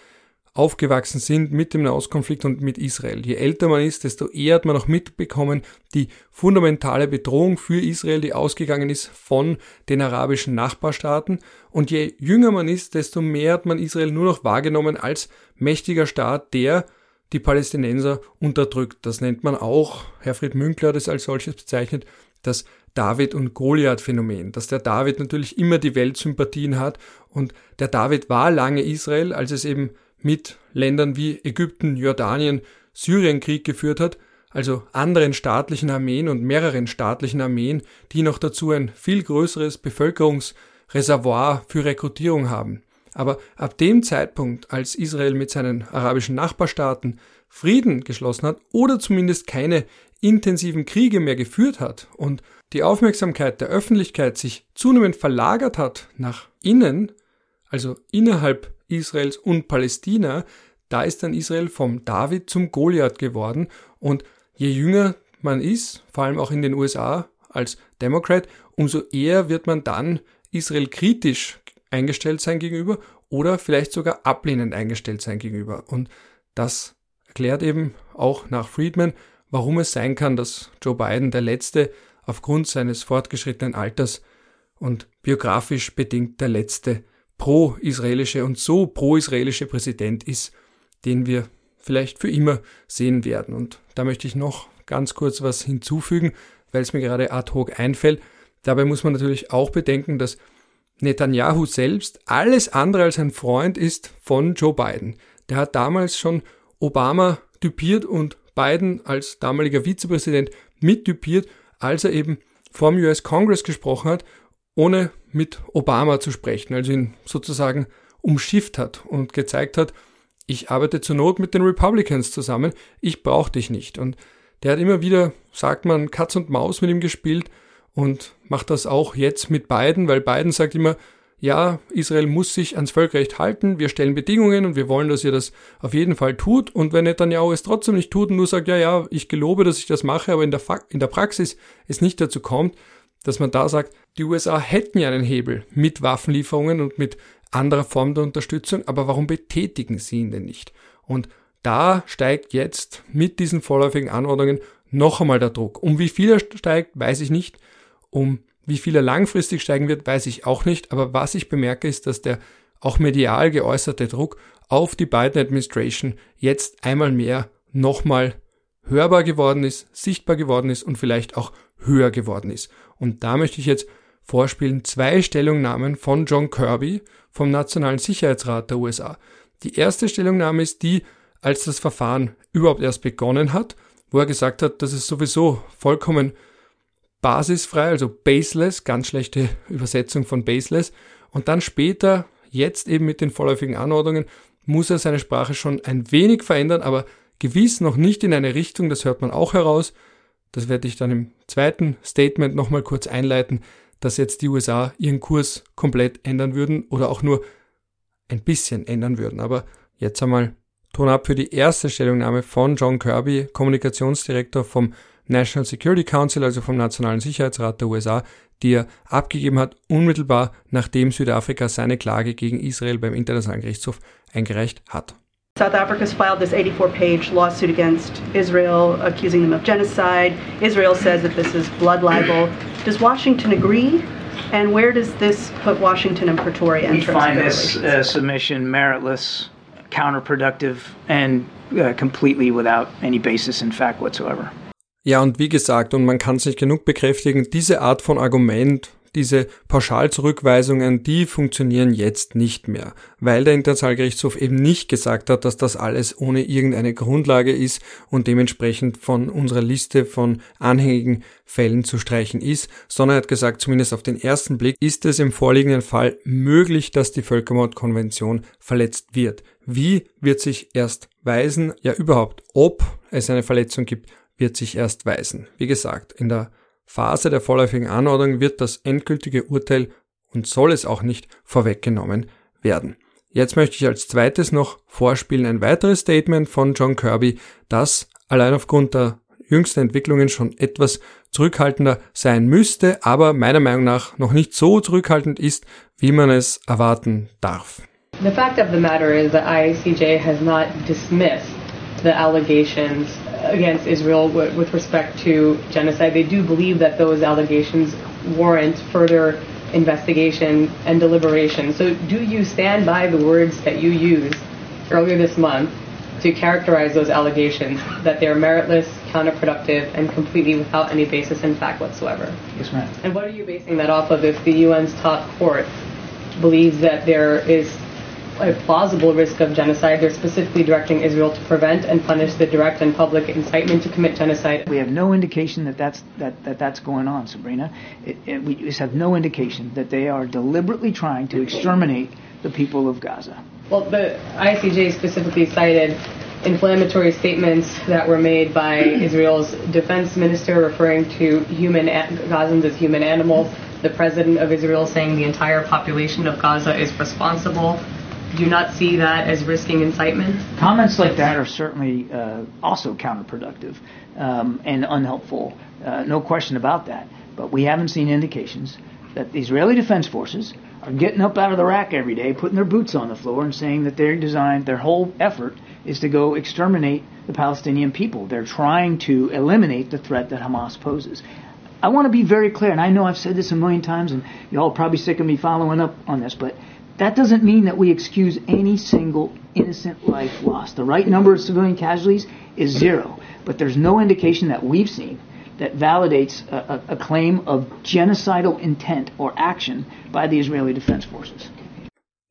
aufgewachsen sind mit dem Nahostkonflikt und mit Israel. Je älter man ist, desto eher hat man auch mitbekommen, die fundamentale Bedrohung für Israel, die ausgegangen ist von den arabischen Nachbarstaaten. Und je jünger man ist, desto mehr hat man Israel nur noch wahrgenommen als mächtiger Staat, der die Palästinenser unterdrückt. Das nennt man auch, Herfried Münkler hat es als solches bezeichnet, das David- und Goliath-Phänomen, dass der David natürlich immer die Weltsympathien hat und der David war lange Israel, als es eben mit Ländern wie Ägypten, Jordanien, Syrien Krieg geführt hat, also anderen staatlichen Armeen und mehreren staatlichen Armeen, die noch dazu ein viel größeres Bevölkerungsreservoir für Rekrutierung haben. Aber ab dem Zeitpunkt, als Israel mit seinen arabischen Nachbarstaaten Frieden geschlossen hat oder zumindest keine intensiven Kriege mehr geführt hat und die Aufmerksamkeit der Öffentlichkeit sich zunehmend verlagert hat nach innen, also innerhalb Israels und Palästina, da ist dann Israel vom David zum Goliath geworden. Und je jünger man ist, vor allem auch in den USA als Democrat, umso eher wird man dann Israel kritisch eingestellt sein gegenüber oder vielleicht sogar ablehnend eingestellt sein gegenüber. Und das erklärt eben auch nach Friedman, warum es sein kann, dass Joe Biden der letzte aufgrund seines fortgeschrittenen Alters und biografisch bedingt der letzte pro-israelische und so pro-israelische Präsident ist, den wir vielleicht für immer sehen werden. Und da möchte ich noch ganz kurz was hinzufügen, weil es mir gerade ad hoc einfällt. Dabei muss man natürlich auch bedenken, dass Netanyahu selbst alles andere als ein Freund ist von Joe Biden. Der hat damals schon Obama typiert und Biden als damaliger Vizepräsident mittypiert, als er eben vorm US Congress gesprochen hat, ohne mit Obama zu sprechen, also ihn sozusagen umschifft hat und gezeigt hat, ich arbeite zur Not mit den Republicans zusammen, ich brauche dich nicht. Und der hat immer wieder, sagt man, Katz und Maus mit ihm gespielt und macht das auch jetzt mit Biden, weil Biden sagt immer, ja, Israel muss sich ans Völkerrecht halten, wir stellen Bedingungen und wir wollen, dass ihr das auf jeden Fall tut. Und wenn Netanyahu es trotzdem nicht tut und nur sagt, ja, ja, ich gelobe, dass ich das mache, aber in der, Fa in der Praxis es nicht dazu kommt, dass man da sagt, die USA hätten ja einen Hebel mit Waffenlieferungen und mit anderer Form der Unterstützung, aber warum betätigen sie ihn denn nicht? Und da steigt jetzt mit diesen vorläufigen Anordnungen noch einmal der Druck. Um wie viel er steigt, weiß ich nicht. Um wie viel er langfristig steigen wird, weiß ich auch nicht. Aber was ich bemerke, ist, dass der auch medial geäußerte Druck auf die Biden Administration jetzt einmal mehr nochmal hörbar geworden ist, sichtbar geworden ist und vielleicht auch höher geworden ist. Und da möchte ich jetzt vorspielen zwei Stellungnahmen von John Kirby vom Nationalen Sicherheitsrat der USA. Die erste Stellungnahme ist die, als das Verfahren überhaupt erst begonnen hat, wo er gesagt hat, dass es sowieso vollkommen basisfrei, also baseless, ganz schlechte Übersetzung von baseless. Und dann später, jetzt eben mit den vorläufigen Anordnungen, muss er seine Sprache schon ein wenig verändern, aber gewiss noch nicht in eine Richtung, das hört man auch heraus. Das werde ich dann im zweiten Statement nochmal kurz einleiten, dass jetzt die USA ihren Kurs komplett ändern würden oder auch nur ein bisschen ändern würden. Aber jetzt einmal Ton ab für die erste Stellungnahme von John Kirby, Kommunikationsdirektor vom National Security Council, also vom Nationalen Sicherheitsrat der USA, die er abgegeben hat, unmittelbar nachdem Südafrika seine Klage gegen Israel beim Internationalen Gerichtshof eingereicht hat. South Africa's filed this 84-page lawsuit against Israel, accusing them of genocide. Israel says that this is blood libel. Does Washington agree? And where does this put Washington and Pretoria We find this uh, submission meritless, counterproductive, and uh, completely without any basis in fact whatsoever. Ja, und wie gesagt, und man kann es nicht genug bekräftigen, diese Art von Argument, diese Pauschalzurückweisungen, die funktionieren jetzt nicht mehr, weil der Internationalgerichtshof eben nicht gesagt hat, dass das alles ohne irgendeine Grundlage ist und dementsprechend von unserer Liste von anhängigen Fällen zu streichen ist, sondern er hat gesagt, zumindest auf den ersten Blick ist es im vorliegenden Fall möglich, dass die Völkermordkonvention verletzt wird. Wie wird sich erst weisen, ja überhaupt, ob es eine Verletzung gibt, wird sich erst weisen. Wie gesagt, in der Phase der vorläufigen Anordnung wird das endgültige Urteil und soll es auch nicht vorweggenommen werden. Jetzt möchte ich als zweites noch vorspielen ein weiteres Statement von John Kirby, das allein aufgrund der jüngsten Entwicklungen schon etwas zurückhaltender sein müsste, aber meiner Meinung nach noch nicht so zurückhaltend ist, wie man es erwarten darf. The fact of the matter is that ICJ has not dismissed the allegations against Israel with, with respect to genocide. They do believe that those allegations warrant further investigation and deliberation. So, do you stand by the words that you used earlier this month to characterize those allegations that they are meritless, counterproductive, and completely without any basis in fact whatsoever? Yes, ma'am. And what are you basing that off of if the UN's top court believes that there is a plausible risk of genocide. They're specifically directing Israel to prevent and punish the direct and public incitement to commit genocide. We have no indication that that's, that, that that's going on, Sabrina. It, it, we just have no indication that they are deliberately trying to exterminate the people of Gaza. Well, the ICJ specifically cited inflammatory statements that were made by Israel's defense minister referring to human Gazans as human animals. The president of Israel saying the entire population of Gaza is responsible do not see that as risking incitement? Comments like that are certainly uh, also counterproductive um, and unhelpful. Uh, no question about that. But we haven't seen indications that the Israeli Defense Forces are getting up out of the rack every day, putting their boots on the floor, and saying that they're designed, their whole effort is to go exterminate the Palestinian people. They're trying to eliminate the threat that Hamas poses. I want to be very clear, and I know I've said this a million times, and y'all are probably sick of me following up on this, but that doesn't mean that we excuse any single innocent life lost. The right number of civilian casualties is zero, but there's no indication that we've seen that validates a, a, claim of genocidal intent or action by the Israeli Defense Forces.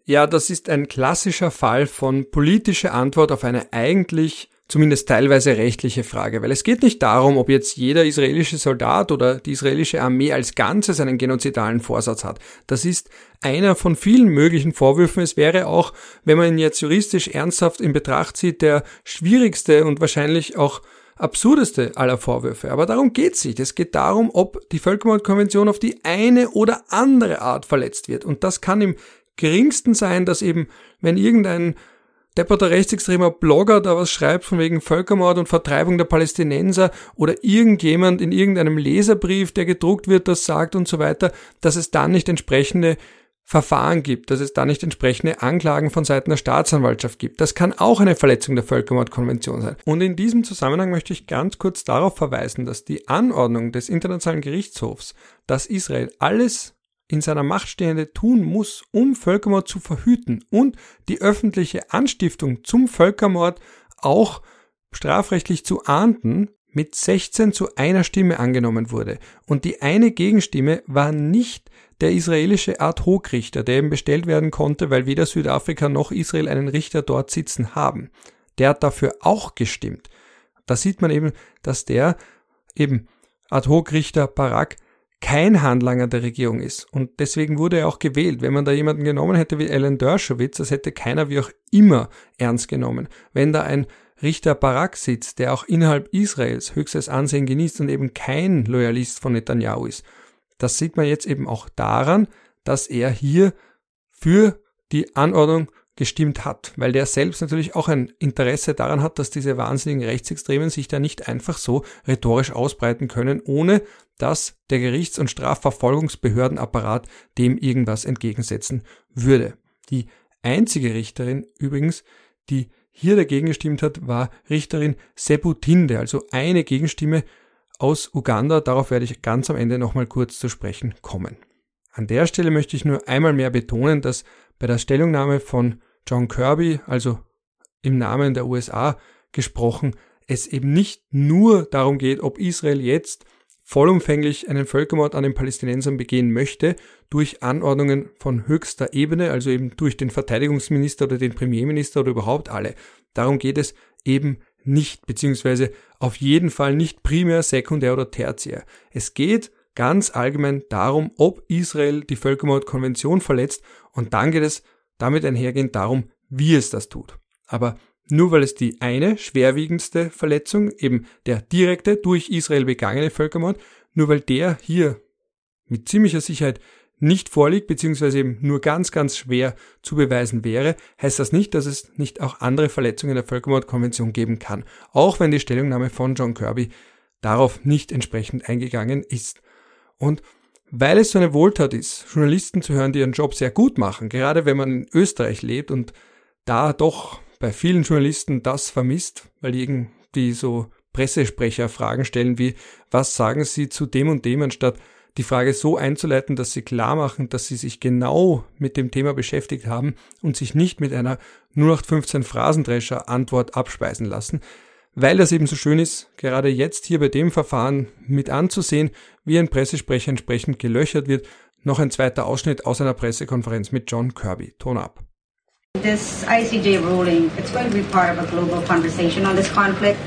Ja, das ist ein klassischer Fall von politischer Antwort auf eine eigentlich zumindest teilweise rechtliche Frage, weil es geht nicht darum, ob jetzt jeder israelische Soldat oder die israelische Armee als Ganzes einen genozidalen Vorsatz hat. Das ist einer von vielen möglichen Vorwürfen. Es wäre auch, wenn man ihn jetzt juristisch ernsthaft in Betracht zieht, der schwierigste und wahrscheinlich auch absurdeste aller Vorwürfe. Aber darum geht's nicht. Es geht darum, ob die Völkermordkonvention auf die eine oder andere Art verletzt wird. Und das kann im geringsten sein, dass eben, wenn irgendein depperter rechtsextremer Blogger da was schreibt von wegen Völkermord und Vertreibung der Palästinenser oder irgendjemand in irgendeinem Leserbrief, der gedruckt wird, das sagt und so weiter, dass es dann nicht entsprechende Verfahren gibt, dass es da nicht entsprechende Anklagen von Seiten der Staatsanwaltschaft gibt. Das kann auch eine Verletzung der Völkermordkonvention sein. Und in diesem Zusammenhang möchte ich ganz kurz darauf verweisen, dass die Anordnung des Internationalen Gerichtshofs, dass Israel alles in seiner Macht Stehende tun muss, um Völkermord zu verhüten und die öffentliche Anstiftung zum Völkermord auch strafrechtlich zu ahnden, mit 16 zu einer Stimme angenommen wurde. Und die eine Gegenstimme war nicht der israelische Ad-Hoc-Richter, der eben bestellt werden konnte, weil weder Südafrika noch Israel einen Richter dort sitzen haben. Der hat dafür auch gestimmt. Da sieht man eben, dass der eben Ad-Hoc-Richter Barak kein Handlanger der Regierung ist. Und deswegen wurde er auch gewählt. Wenn man da jemanden genommen hätte wie Alan Dershowitz, das hätte keiner wie auch immer ernst genommen. Wenn da ein Richter Barak sitzt, der auch innerhalb Israels höchstes Ansehen genießt und eben kein Loyalist von Netanyahu ist. Das sieht man jetzt eben auch daran, dass er hier für die Anordnung gestimmt hat, weil der selbst natürlich auch ein Interesse daran hat, dass diese wahnsinnigen Rechtsextremen sich da nicht einfach so rhetorisch ausbreiten können, ohne dass der Gerichts- und Strafverfolgungsbehördenapparat dem irgendwas entgegensetzen würde. Die einzige Richterin übrigens, die hier dagegen gestimmt hat, war Richterin Sebutinde, also eine Gegenstimme aus Uganda. Darauf werde ich ganz am Ende nochmal kurz zu sprechen kommen. An der Stelle möchte ich nur einmal mehr betonen, dass bei der Stellungnahme von John Kirby, also im Namen der USA gesprochen, es eben nicht nur darum geht, ob Israel jetzt vollumfänglich einen Völkermord an den Palästinensern begehen möchte, durch Anordnungen von höchster Ebene, also eben durch den Verteidigungsminister oder den Premierminister oder überhaupt alle. Darum geht es eben nicht, beziehungsweise auf jeden Fall nicht primär, sekundär oder tertiär. Es geht ganz allgemein darum, ob Israel die Völkermordkonvention verletzt und dann geht es damit einhergehend darum, wie es das tut. Aber nur weil es die eine schwerwiegendste Verletzung, eben der direkte durch Israel begangene Völkermord, nur weil der hier mit ziemlicher Sicherheit nicht vorliegt, beziehungsweise eben nur ganz, ganz schwer zu beweisen wäre, heißt das nicht, dass es nicht auch andere Verletzungen der Völkermordkonvention geben kann, auch wenn die Stellungnahme von John Kirby darauf nicht entsprechend eingegangen ist. Und weil es so eine Wohltat ist, Journalisten zu hören, die ihren Job sehr gut machen, gerade wenn man in Österreich lebt und da doch bei vielen Journalisten das vermisst, weil irgendwie so Pressesprecher Fragen stellen wie, was sagen Sie zu dem und dem, anstatt die Frage so einzuleiten, dass sie klar machen, dass sie sich genau mit dem Thema beschäftigt haben und sich nicht mit einer 0815 Phrasendrescher Antwort abspeisen lassen, weil das eben so schön ist, gerade jetzt hier bei dem Verfahren mit anzusehen, wie ein Pressesprecher entsprechend gelöchert wird, noch ein zweiter Ausschnitt aus einer Pressekonferenz mit John Kirby. Ton ab. This ICJ ruling, it's going to be part of a global conversation on this conflict.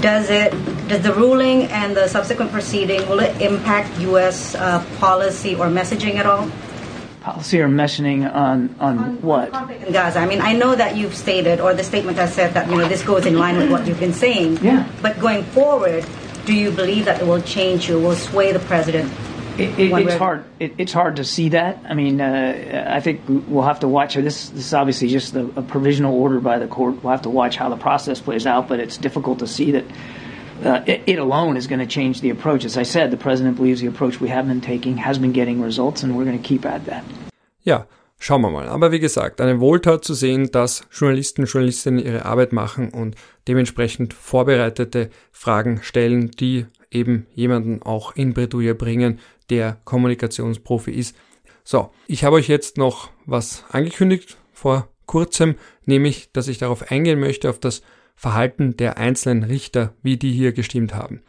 Does it, does the ruling and the subsequent proceeding, will it impact U.S. Uh, policy or messaging at all? Policy or messaging on, on, on what? In Gaza. I mean, I know that you've stated, or the statement has said that, you know, this goes in line with what you've been saying. Yeah. But going forward, do you believe that it will change you, will sway the president It, it, it's hard. It, it's hard to see that. I mean, uh, I think we'll have to watch. This, this is obviously just a, a, provisional order by the court. We'll have to watch how the process plays out. But it's difficult to see that uh, it, alone is going to change the approach. As I said, the president believes the approach we have been taking has been getting results, and we're going to keep at that. Ja, schauen wir mal. Aber wie gesagt, eine Wohltat zu sehen, dass Journalisten, Journalistinnen ihre Arbeit machen und dementsprechend vorbereitete Fragen stellen, die eben jemanden auch in Bredouille bringen, der Kommunikationsprofi ist. So, ich habe euch jetzt noch was angekündigt vor kurzem, nämlich, dass ich darauf eingehen möchte, auf das Verhalten der einzelnen Richter, wie die hier gestimmt haben.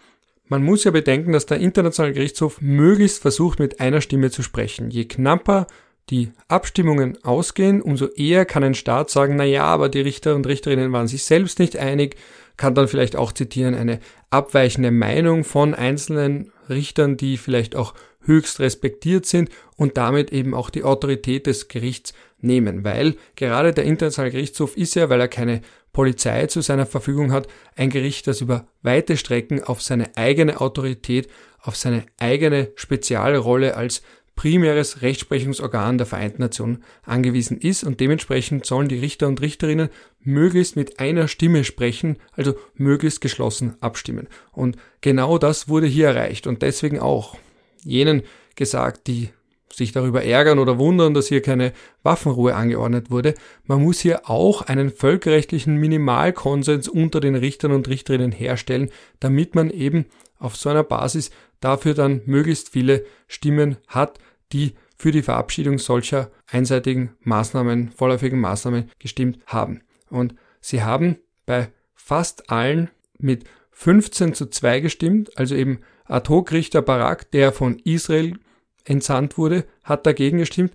Man muss ja bedenken, dass der Internationale Gerichtshof möglichst versucht, mit einer Stimme zu sprechen. Je knapper die Abstimmungen ausgehen, umso eher kann ein Staat sagen, na ja, aber die Richter und Richterinnen waren sich selbst nicht einig, kann dann vielleicht auch zitieren eine abweichende Meinung von einzelnen Richtern, die vielleicht auch höchst respektiert sind und damit eben auch die Autorität des Gerichts nehmen, weil gerade der Internationale Gerichtshof ist ja, weil er keine Polizei zu seiner Verfügung hat, ein Gericht, das über weite Strecken auf seine eigene Autorität, auf seine eigene Spezialrolle als primäres Rechtsprechungsorgan der Vereinten Nationen angewiesen ist und dementsprechend sollen die Richter und Richterinnen möglichst mit einer Stimme sprechen, also möglichst geschlossen abstimmen. Und genau das wurde hier erreicht und deswegen auch jenen gesagt, die sich darüber ärgern oder wundern, dass hier keine Waffenruhe angeordnet wurde. Man muss hier auch einen völkerrechtlichen Minimalkonsens unter den Richtern und Richterinnen herstellen, damit man eben auf so einer Basis dafür dann möglichst viele Stimmen hat, die für die Verabschiedung solcher einseitigen Maßnahmen, vorläufigen Maßnahmen gestimmt haben. Und sie haben bei fast allen mit 15 zu 2 gestimmt, also eben Ad-Hoc-Richter Barak, der von Israel entsandt wurde, hat dagegen gestimmt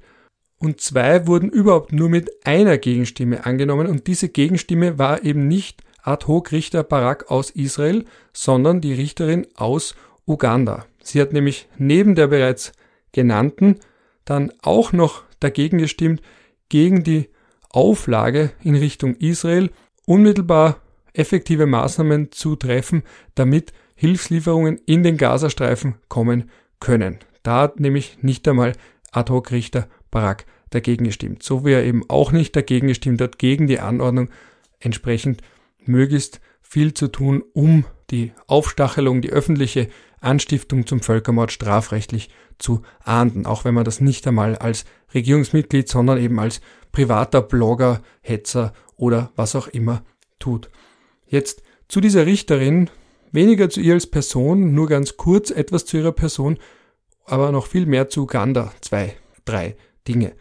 und zwei wurden überhaupt nur mit einer Gegenstimme angenommen und diese Gegenstimme war eben nicht Ad-Hoc-Richter Barak aus Israel, sondern die Richterin aus Uganda. Sie hat nämlich neben der bereits genannten dann auch noch dagegen gestimmt, gegen die Auflage in Richtung Israel unmittelbar effektive Maßnahmen zu treffen, damit Hilfslieferungen in den Gazastreifen kommen können. Da hat nämlich nicht einmal Ad-Hoc-Richter Barak dagegen gestimmt. So wie er eben auch nicht dagegen gestimmt hat, gegen die Anordnung entsprechend möglichst viel zu tun, um die Aufstachelung, die öffentliche Anstiftung zum Völkermord strafrechtlich zu ahnden, auch wenn man das nicht einmal als Regierungsmitglied, sondern eben als privater Blogger, Hetzer oder was auch immer tut. Jetzt zu dieser Richterin, weniger zu ihr als Person, nur ganz kurz etwas zu ihrer Person, aber noch viel mehr zu Uganda. Zwei, drei Dinge.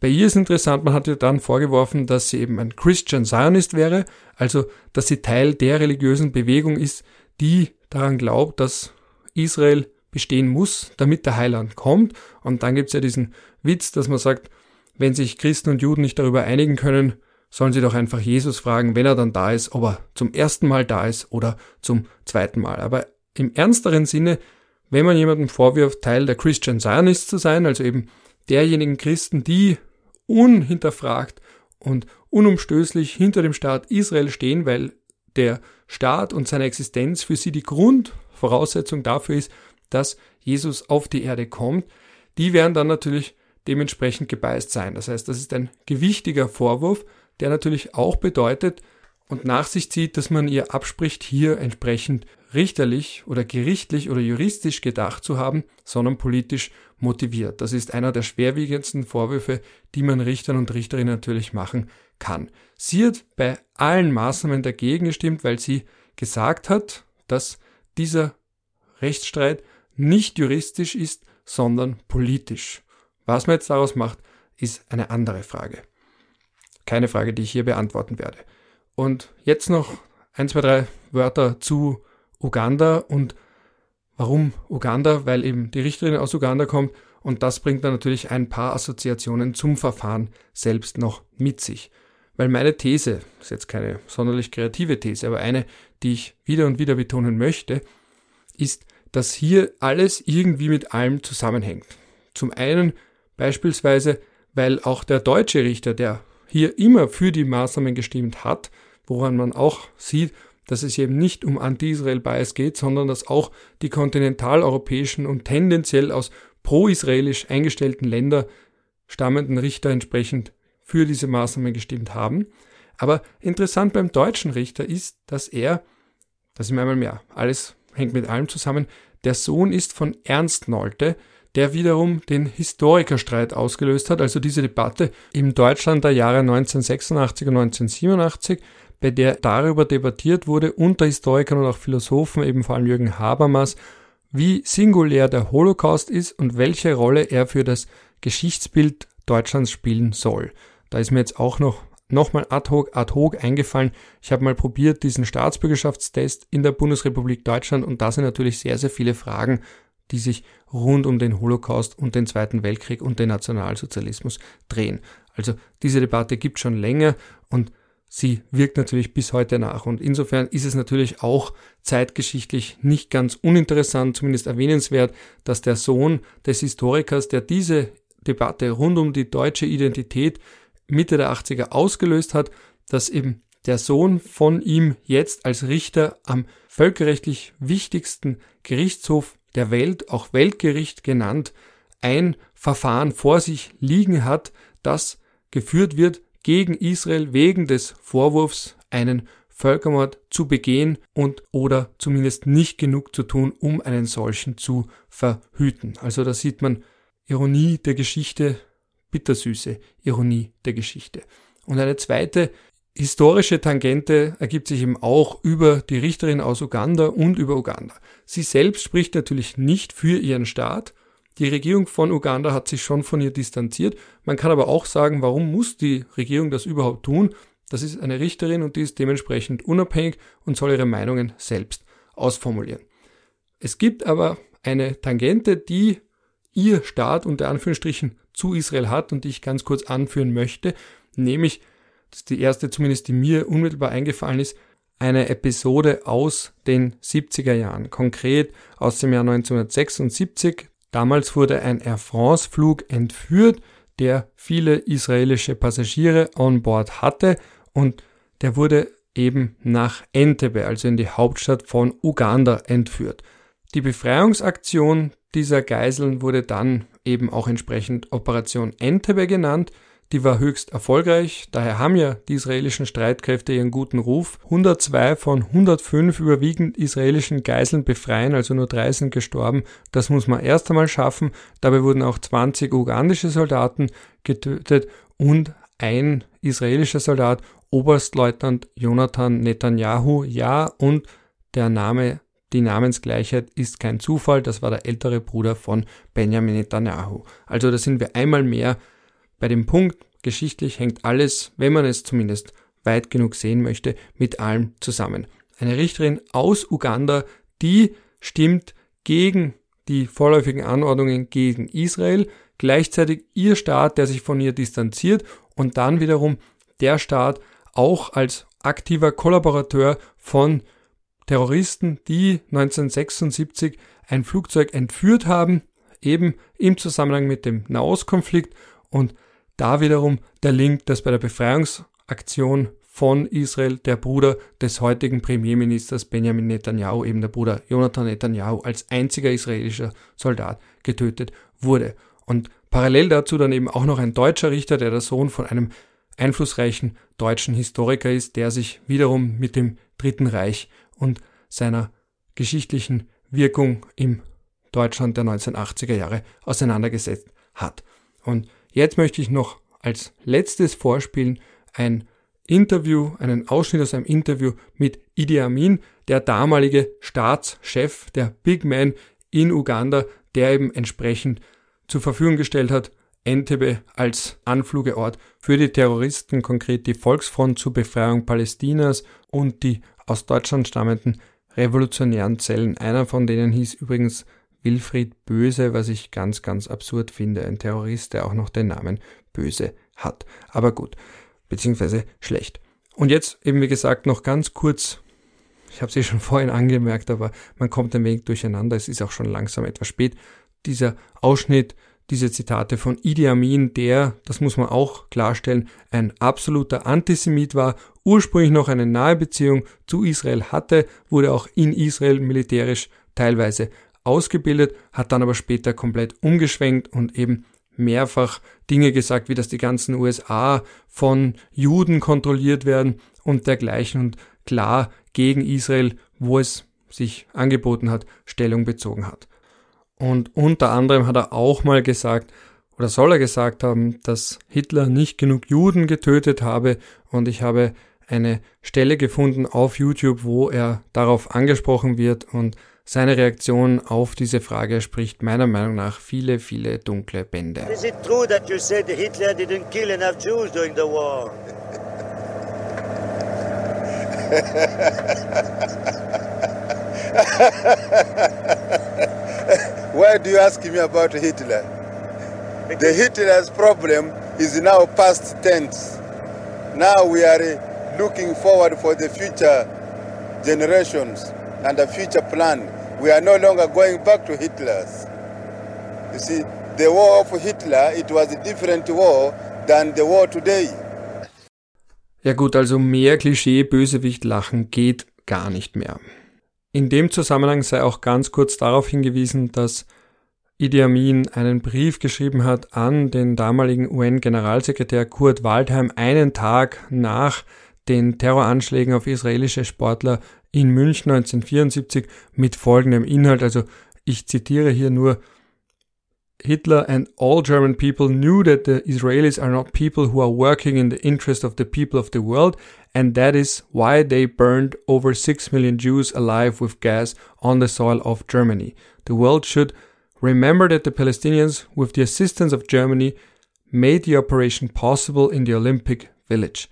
Bei ihr ist interessant, man hat ihr dann vorgeworfen, dass sie eben ein Christian Zionist wäre, also dass sie Teil der religiösen Bewegung ist, die daran glaubt, dass Israel bestehen muss, damit der Heiland kommt. Und dann gibt es ja diesen Witz, dass man sagt, wenn sich Christen und Juden nicht darüber einigen können, sollen sie doch einfach Jesus fragen, wenn er dann da ist, ob er zum ersten Mal da ist oder zum zweiten Mal. Aber im ernsteren Sinne, wenn man jemandem vorwirft, Teil der Christian Zionists zu sein, also eben derjenigen Christen, die unhinterfragt und unumstößlich hinter dem Staat Israel stehen, weil der Staat und seine Existenz für sie die Grundvoraussetzung dafür ist, dass Jesus auf die Erde kommt, die werden dann natürlich dementsprechend gebeißt sein. Das heißt, das ist ein gewichtiger Vorwurf, der natürlich auch bedeutet und nach sich zieht, dass man ihr abspricht, hier entsprechend richterlich oder gerichtlich oder juristisch gedacht zu haben, sondern politisch motiviert. Das ist einer der schwerwiegendsten Vorwürfe, die man Richtern und Richterinnen natürlich machen kann. Sie hat bei allen Maßnahmen dagegen gestimmt, weil sie gesagt hat, dass dieser Rechtsstreit nicht juristisch ist, sondern politisch. Was man jetzt daraus macht, ist eine andere Frage. Keine Frage, die ich hier beantworten werde. Und jetzt noch ein, zwei, drei Wörter zu Uganda und warum Uganda? Weil eben die Richterin aus Uganda kommt und das bringt dann natürlich ein paar Assoziationen zum Verfahren selbst noch mit sich. Weil meine These, ist jetzt keine sonderlich kreative These, aber eine, die ich wieder und wieder betonen möchte, ist, dass hier alles irgendwie mit allem zusammenhängt. Zum einen beispielsweise, weil auch der deutsche Richter, der hier immer für die Maßnahmen gestimmt hat, woran man auch sieht, dass es eben nicht um Anti-Israel-Bias geht, sondern dass auch die kontinentaleuropäischen und tendenziell aus pro-israelisch eingestellten Länder stammenden Richter entsprechend für diese Maßnahmen gestimmt haben. Aber interessant beim deutschen Richter ist, dass er, das ist einmal mehr, alles hängt mit allem zusammen, der Sohn ist von Ernst Nolte, der wiederum den Historikerstreit ausgelöst hat, also diese Debatte im Deutschland der Jahre 1986 und 1987, bei der darüber debattiert wurde unter Historikern und auch Philosophen, eben vor allem Jürgen Habermas, wie singulär der Holocaust ist und welche Rolle er für das Geschichtsbild Deutschlands spielen soll. Da ist mir jetzt auch noch nochmal ad hoc, ad hoc eingefallen. Ich habe mal probiert diesen Staatsbürgerschaftstest in der Bundesrepublik Deutschland und da sind natürlich sehr, sehr viele Fragen, die sich rund um den Holocaust und den Zweiten Weltkrieg und den Nationalsozialismus drehen. Also diese Debatte gibt schon länger und sie wirkt natürlich bis heute nach. Und insofern ist es natürlich auch zeitgeschichtlich nicht ganz uninteressant, zumindest erwähnenswert, dass der Sohn des Historikers, der diese Debatte rund um die deutsche Identität Mitte der 80er ausgelöst hat, dass eben der Sohn von ihm jetzt als Richter am völkerrechtlich wichtigsten Gerichtshof der Welt, auch Weltgericht genannt, ein Verfahren vor sich liegen hat, das geführt wird gegen Israel wegen des Vorwurfs, einen Völkermord zu begehen und oder zumindest nicht genug zu tun, um einen solchen zu verhüten. Also da sieht man Ironie der Geschichte, bittersüße Ironie der Geschichte. Und eine zweite historische Tangente ergibt sich eben auch über die Richterin aus Uganda und über Uganda. Sie selbst spricht natürlich nicht für ihren Staat. Die Regierung von Uganda hat sich schon von ihr distanziert. Man kann aber auch sagen, warum muss die Regierung das überhaupt tun? Das ist eine Richterin und die ist dementsprechend unabhängig und soll ihre Meinungen selbst ausformulieren. Es gibt aber eine Tangente, die ihr Staat unter Anführungsstrichen zu Israel hat und die ich ganz kurz anführen möchte, nämlich, das ist die erste zumindest, die mir unmittelbar eingefallen ist, eine Episode aus den 70er Jahren, konkret aus dem Jahr 1976. Damals wurde ein Air France Flug entführt, der viele israelische Passagiere an Bord hatte und der wurde eben nach Entebbe, also in die Hauptstadt von Uganda, entführt. Die Befreiungsaktion dieser Geiseln wurde dann eben auch entsprechend Operation Entebbe genannt. Die war höchst erfolgreich, daher haben ja die israelischen Streitkräfte ihren guten Ruf. 102 von 105 überwiegend israelischen Geiseln befreien, also nur drei sind gestorben. Das muss man erst einmal schaffen. Dabei wurden auch 20 ugandische Soldaten getötet und ein israelischer Soldat, Oberstleutnant Jonathan Netanyahu. Ja, und der Name, die Namensgleichheit ist kein Zufall, das war der ältere Bruder von Benjamin Netanyahu. Also da sind wir einmal mehr bei dem Punkt, geschichtlich hängt alles, wenn man es zumindest weit genug sehen möchte, mit allem zusammen. Eine Richterin aus Uganda, die stimmt gegen die vorläufigen Anordnungen gegen Israel, gleichzeitig ihr Staat, der sich von ihr distanziert und dann wiederum der Staat auch als aktiver Kollaborateur von Terroristen, die 1976 ein Flugzeug entführt haben, eben im Zusammenhang mit dem Nahostkonflikt und da wiederum der Link, dass bei der Befreiungsaktion von Israel der Bruder des heutigen Premierministers Benjamin Netanyahu, eben der Bruder Jonathan Netanyahu, als einziger israelischer Soldat getötet wurde. Und parallel dazu dann eben auch noch ein deutscher Richter, der der Sohn von einem einflussreichen deutschen Historiker ist, der sich wiederum mit dem Dritten Reich und seiner geschichtlichen Wirkung im Deutschland der 1980er Jahre auseinandergesetzt hat. Und jetzt möchte ich noch als letztes vorspielen ein Interview, einen Ausschnitt aus einem Interview mit Idi Amin, der damalige Staatschef, der Big Man in Uganda, der eben entsprechend zur Verfügung gestellt hat, Entebbe als Anflugeort für die Terroristen, konkret die Volksfront zur Befreiung Palästinas und die aus Deutschland stammenden revolutionären Zellen. Einer von denen hieß übrigens Wilfried Böse, was ich ganz, ganz absurd finde. Ein Terrorist, der auch noch den Namen Böse hat. Aber gut, beziehungsweise schlecht. Und jetzt eben wie gesagt noch ganz kurz, ich habe es eh schon vorhin angemerkt, aber man kommt ein wenig durcheinander, es ist auch schon langsam etwas spät. Dieser Ausschnitt diese Zitate von Idi Amin, der, das muss man auch klarstellen, ein absoluter Antisemit war, ursprünglich noch eine nahe Beziehung zu Israel hatte, wurde auch in Israel militärisch teilweise ausgebildet, hat dann aber später komplett umgeschwenkt und eben mehrfach Dinge gesagt, wie dass die ganzen USA von Juden kontrolliert werden und dergleichen. Und klar gegen Israel, wo es sich angeboten hat, Stellung bezogen hat. Und unter anderem hat er auch mal gesagt, oder soll er gesagt haben, dass Hitler nicht genug Juden getötet habe. Und ich habe eine Stelle gefunden auf YouTube, wo er darauf angesprochen wird. Und seine Reaktion auf diese Frage spricht meiner Meinung nach viele, viele dunkle Bände. Is it true that you said Hitler didn't kill enough Jews during the war? Why do you ask me about Hitler? The Hitler's problem is now past tense. Now we are looking forward for the future generations and the future plan. We are no longer going back to Hitler's. You see, the war of Hitler, it was a different war than the war today. Ja gut, also mehr Klischee-Bösewicht-Lachen geht gar nicht mehr. In dem Zusammenhang sei auch ganz kurz darauf hingewiesen, dass Idi Amin einen Brief geschrieben hat an den damaligen UN-Generalsekretär Kurt Waldheim einen Tag nach den Terroranschlägen auf israelische Sportler in München 1974 mit folgendem Inhalt. Also ich zitiere hier nur Hitler and all German people knew that the Israelis are not people who are working in the interest of the people of the world, and that is why they burned over 6 million Jews alive with gas on the soil of Germany. The world should remember that the Palestinians, with the assistance of Germany, made the operation possible in the Olympic Village.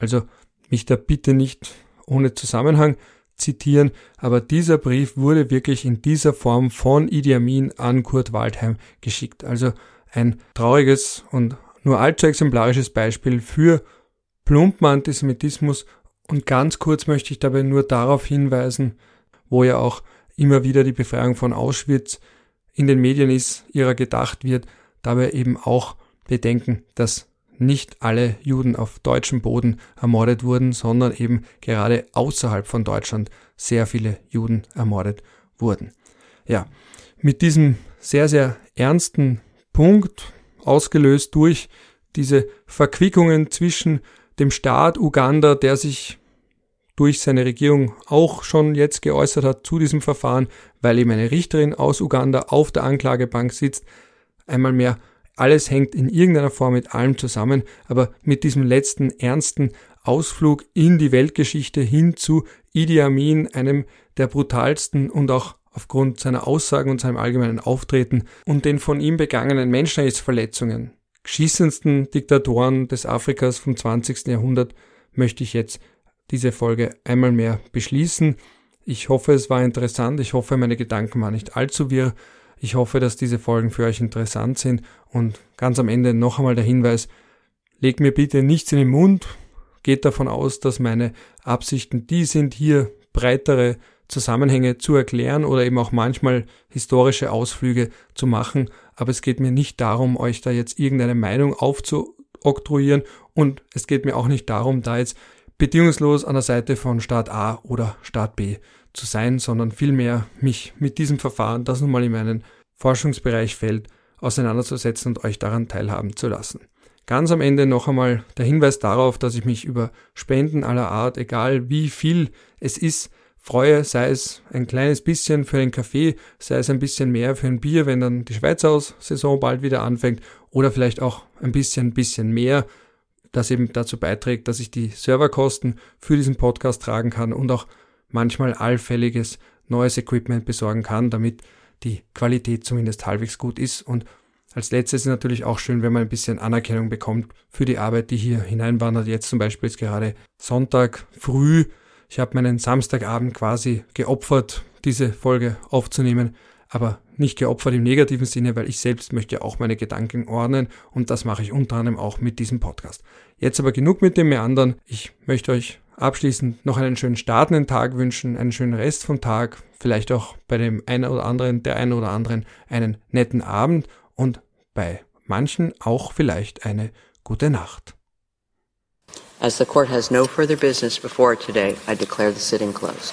Also mich da bitte nicht ohne Zusammenhang zitieren, aber dieser Brief wurde wirklich in dieser Form von Idi Amin an Kurt Waldheim geschickt. Also ein trauriges und nur allzu exemplarisches Beispiel für plumpen Antisemitismus und ganz kurz möchte ich dabei nur darauf hinweisen, wo ja auch immer wieder die Befreiung von Auschwitz in den Medien ist, ihrer gedacht wird, dabei eben auch bedenken, dass nicht alle Juden auf deutschem Boden ermordet wurden, sondern eben gerade außerhalb von Deutschland sehr viele Juden ermordet wurden. Ja, mit diesem sehr, sehr ernsten Punkt, ausgelöst durch diese Verquickungen zwischen dem Staat Uganda, der sich durch seine Regierung auch schon jetzt geäußert hat zu diesem Verfahren, weil eben eine Richterin aus Uganda auf der Anklagebank sitzt. Einmal mehr, alles hängt in irgendeiner Form mit allem zusammen, aber mit diesem letzten ernsten Ausflug in die Weltgeschichte hin zu Idi Amin, einem der brutalsten und auch aufgrund seiner Aussagen und seinem allgemeinen Auftreten und den von ihm begangenen Menschenrechtsverletzungen, geschissensten Diktatoren des Afrikas vom 20. Jahrhundert, möchte ich jetzt diese Folge einmal mehr beschließen. Ich hoffe, es war interessant. Ich hoffe, meine Gedanken waren nicht allzu wirr. Ich hoffe, dass diese Folgen für euch interessant sind. Und ganz am Ende noch einmal der Hinweis, legt mir bitte nichts in den Mund. Geht davon aus, dass meine Absichten die sind, hier breitere Zusammenhänge zu erklären oder eben auch manchmal historische Ausflüge zu machen. Aber es geht mir nicht darum, euch da jetzt irgendeine Meinung aufzuoktroyieren und es geht mir auch nicht darum, da jetzt bedingungslos an der Seite von Staat A oder Staat B zu sein, sondern vielmehr mich mit diesem Verfahren, das nun mal in meinen Forschungsbereich fällt, auseinanderzusetzen und euch daran teilhaben zu lassen. Ganz am Ende noch einmal der Hinweis darauf, dass ich mich über Spenden aller Art, egal wie viel es ist, freue, sei es ein kleines bisschen für einen Kaffee, sei es ein bisschen mehr für ein Bier, wenn dann die Schweizer Saison bald wieder anfängt, oder vielleicht auch ein bisschen, bisschen mehr das eben dazu beiträgt, dass ich die Serverkosten für diesen Podcast tragen kann und auch manchmal allfälliges neues Equipment besorgen kann, damit die Qualität zumindest halbwegs gut ist. Und als letztes ist natürlich auch schön, wenn man ein bisschen Anerkennung bekommt für die Arbeit, die hier hineinwandert. Jetzt zum Beispiel ist gerade Sonntag früh. Ich habe meinen Samstagabend quasi geopfert, diese Folge aufzunehmen aber nicht geopfert im negativen Sinne, weil ich selbst möchte auch meine Gedanken ordnen und das mache ich unter anderem auch mit diesem Podcast. Jetzt aber genug mit dem Meandern. Ich möchte euch abschließend noch einen schönen startenden Tag wünschen, einen schönen Rest vom Tag, vielleicht auch bei dem einen oder anderen, der einen oder anderen einen netten Abend und bei manchen auch vielleicht eine gute Nacht. As the court has no further business before today, I declare the sitting closed.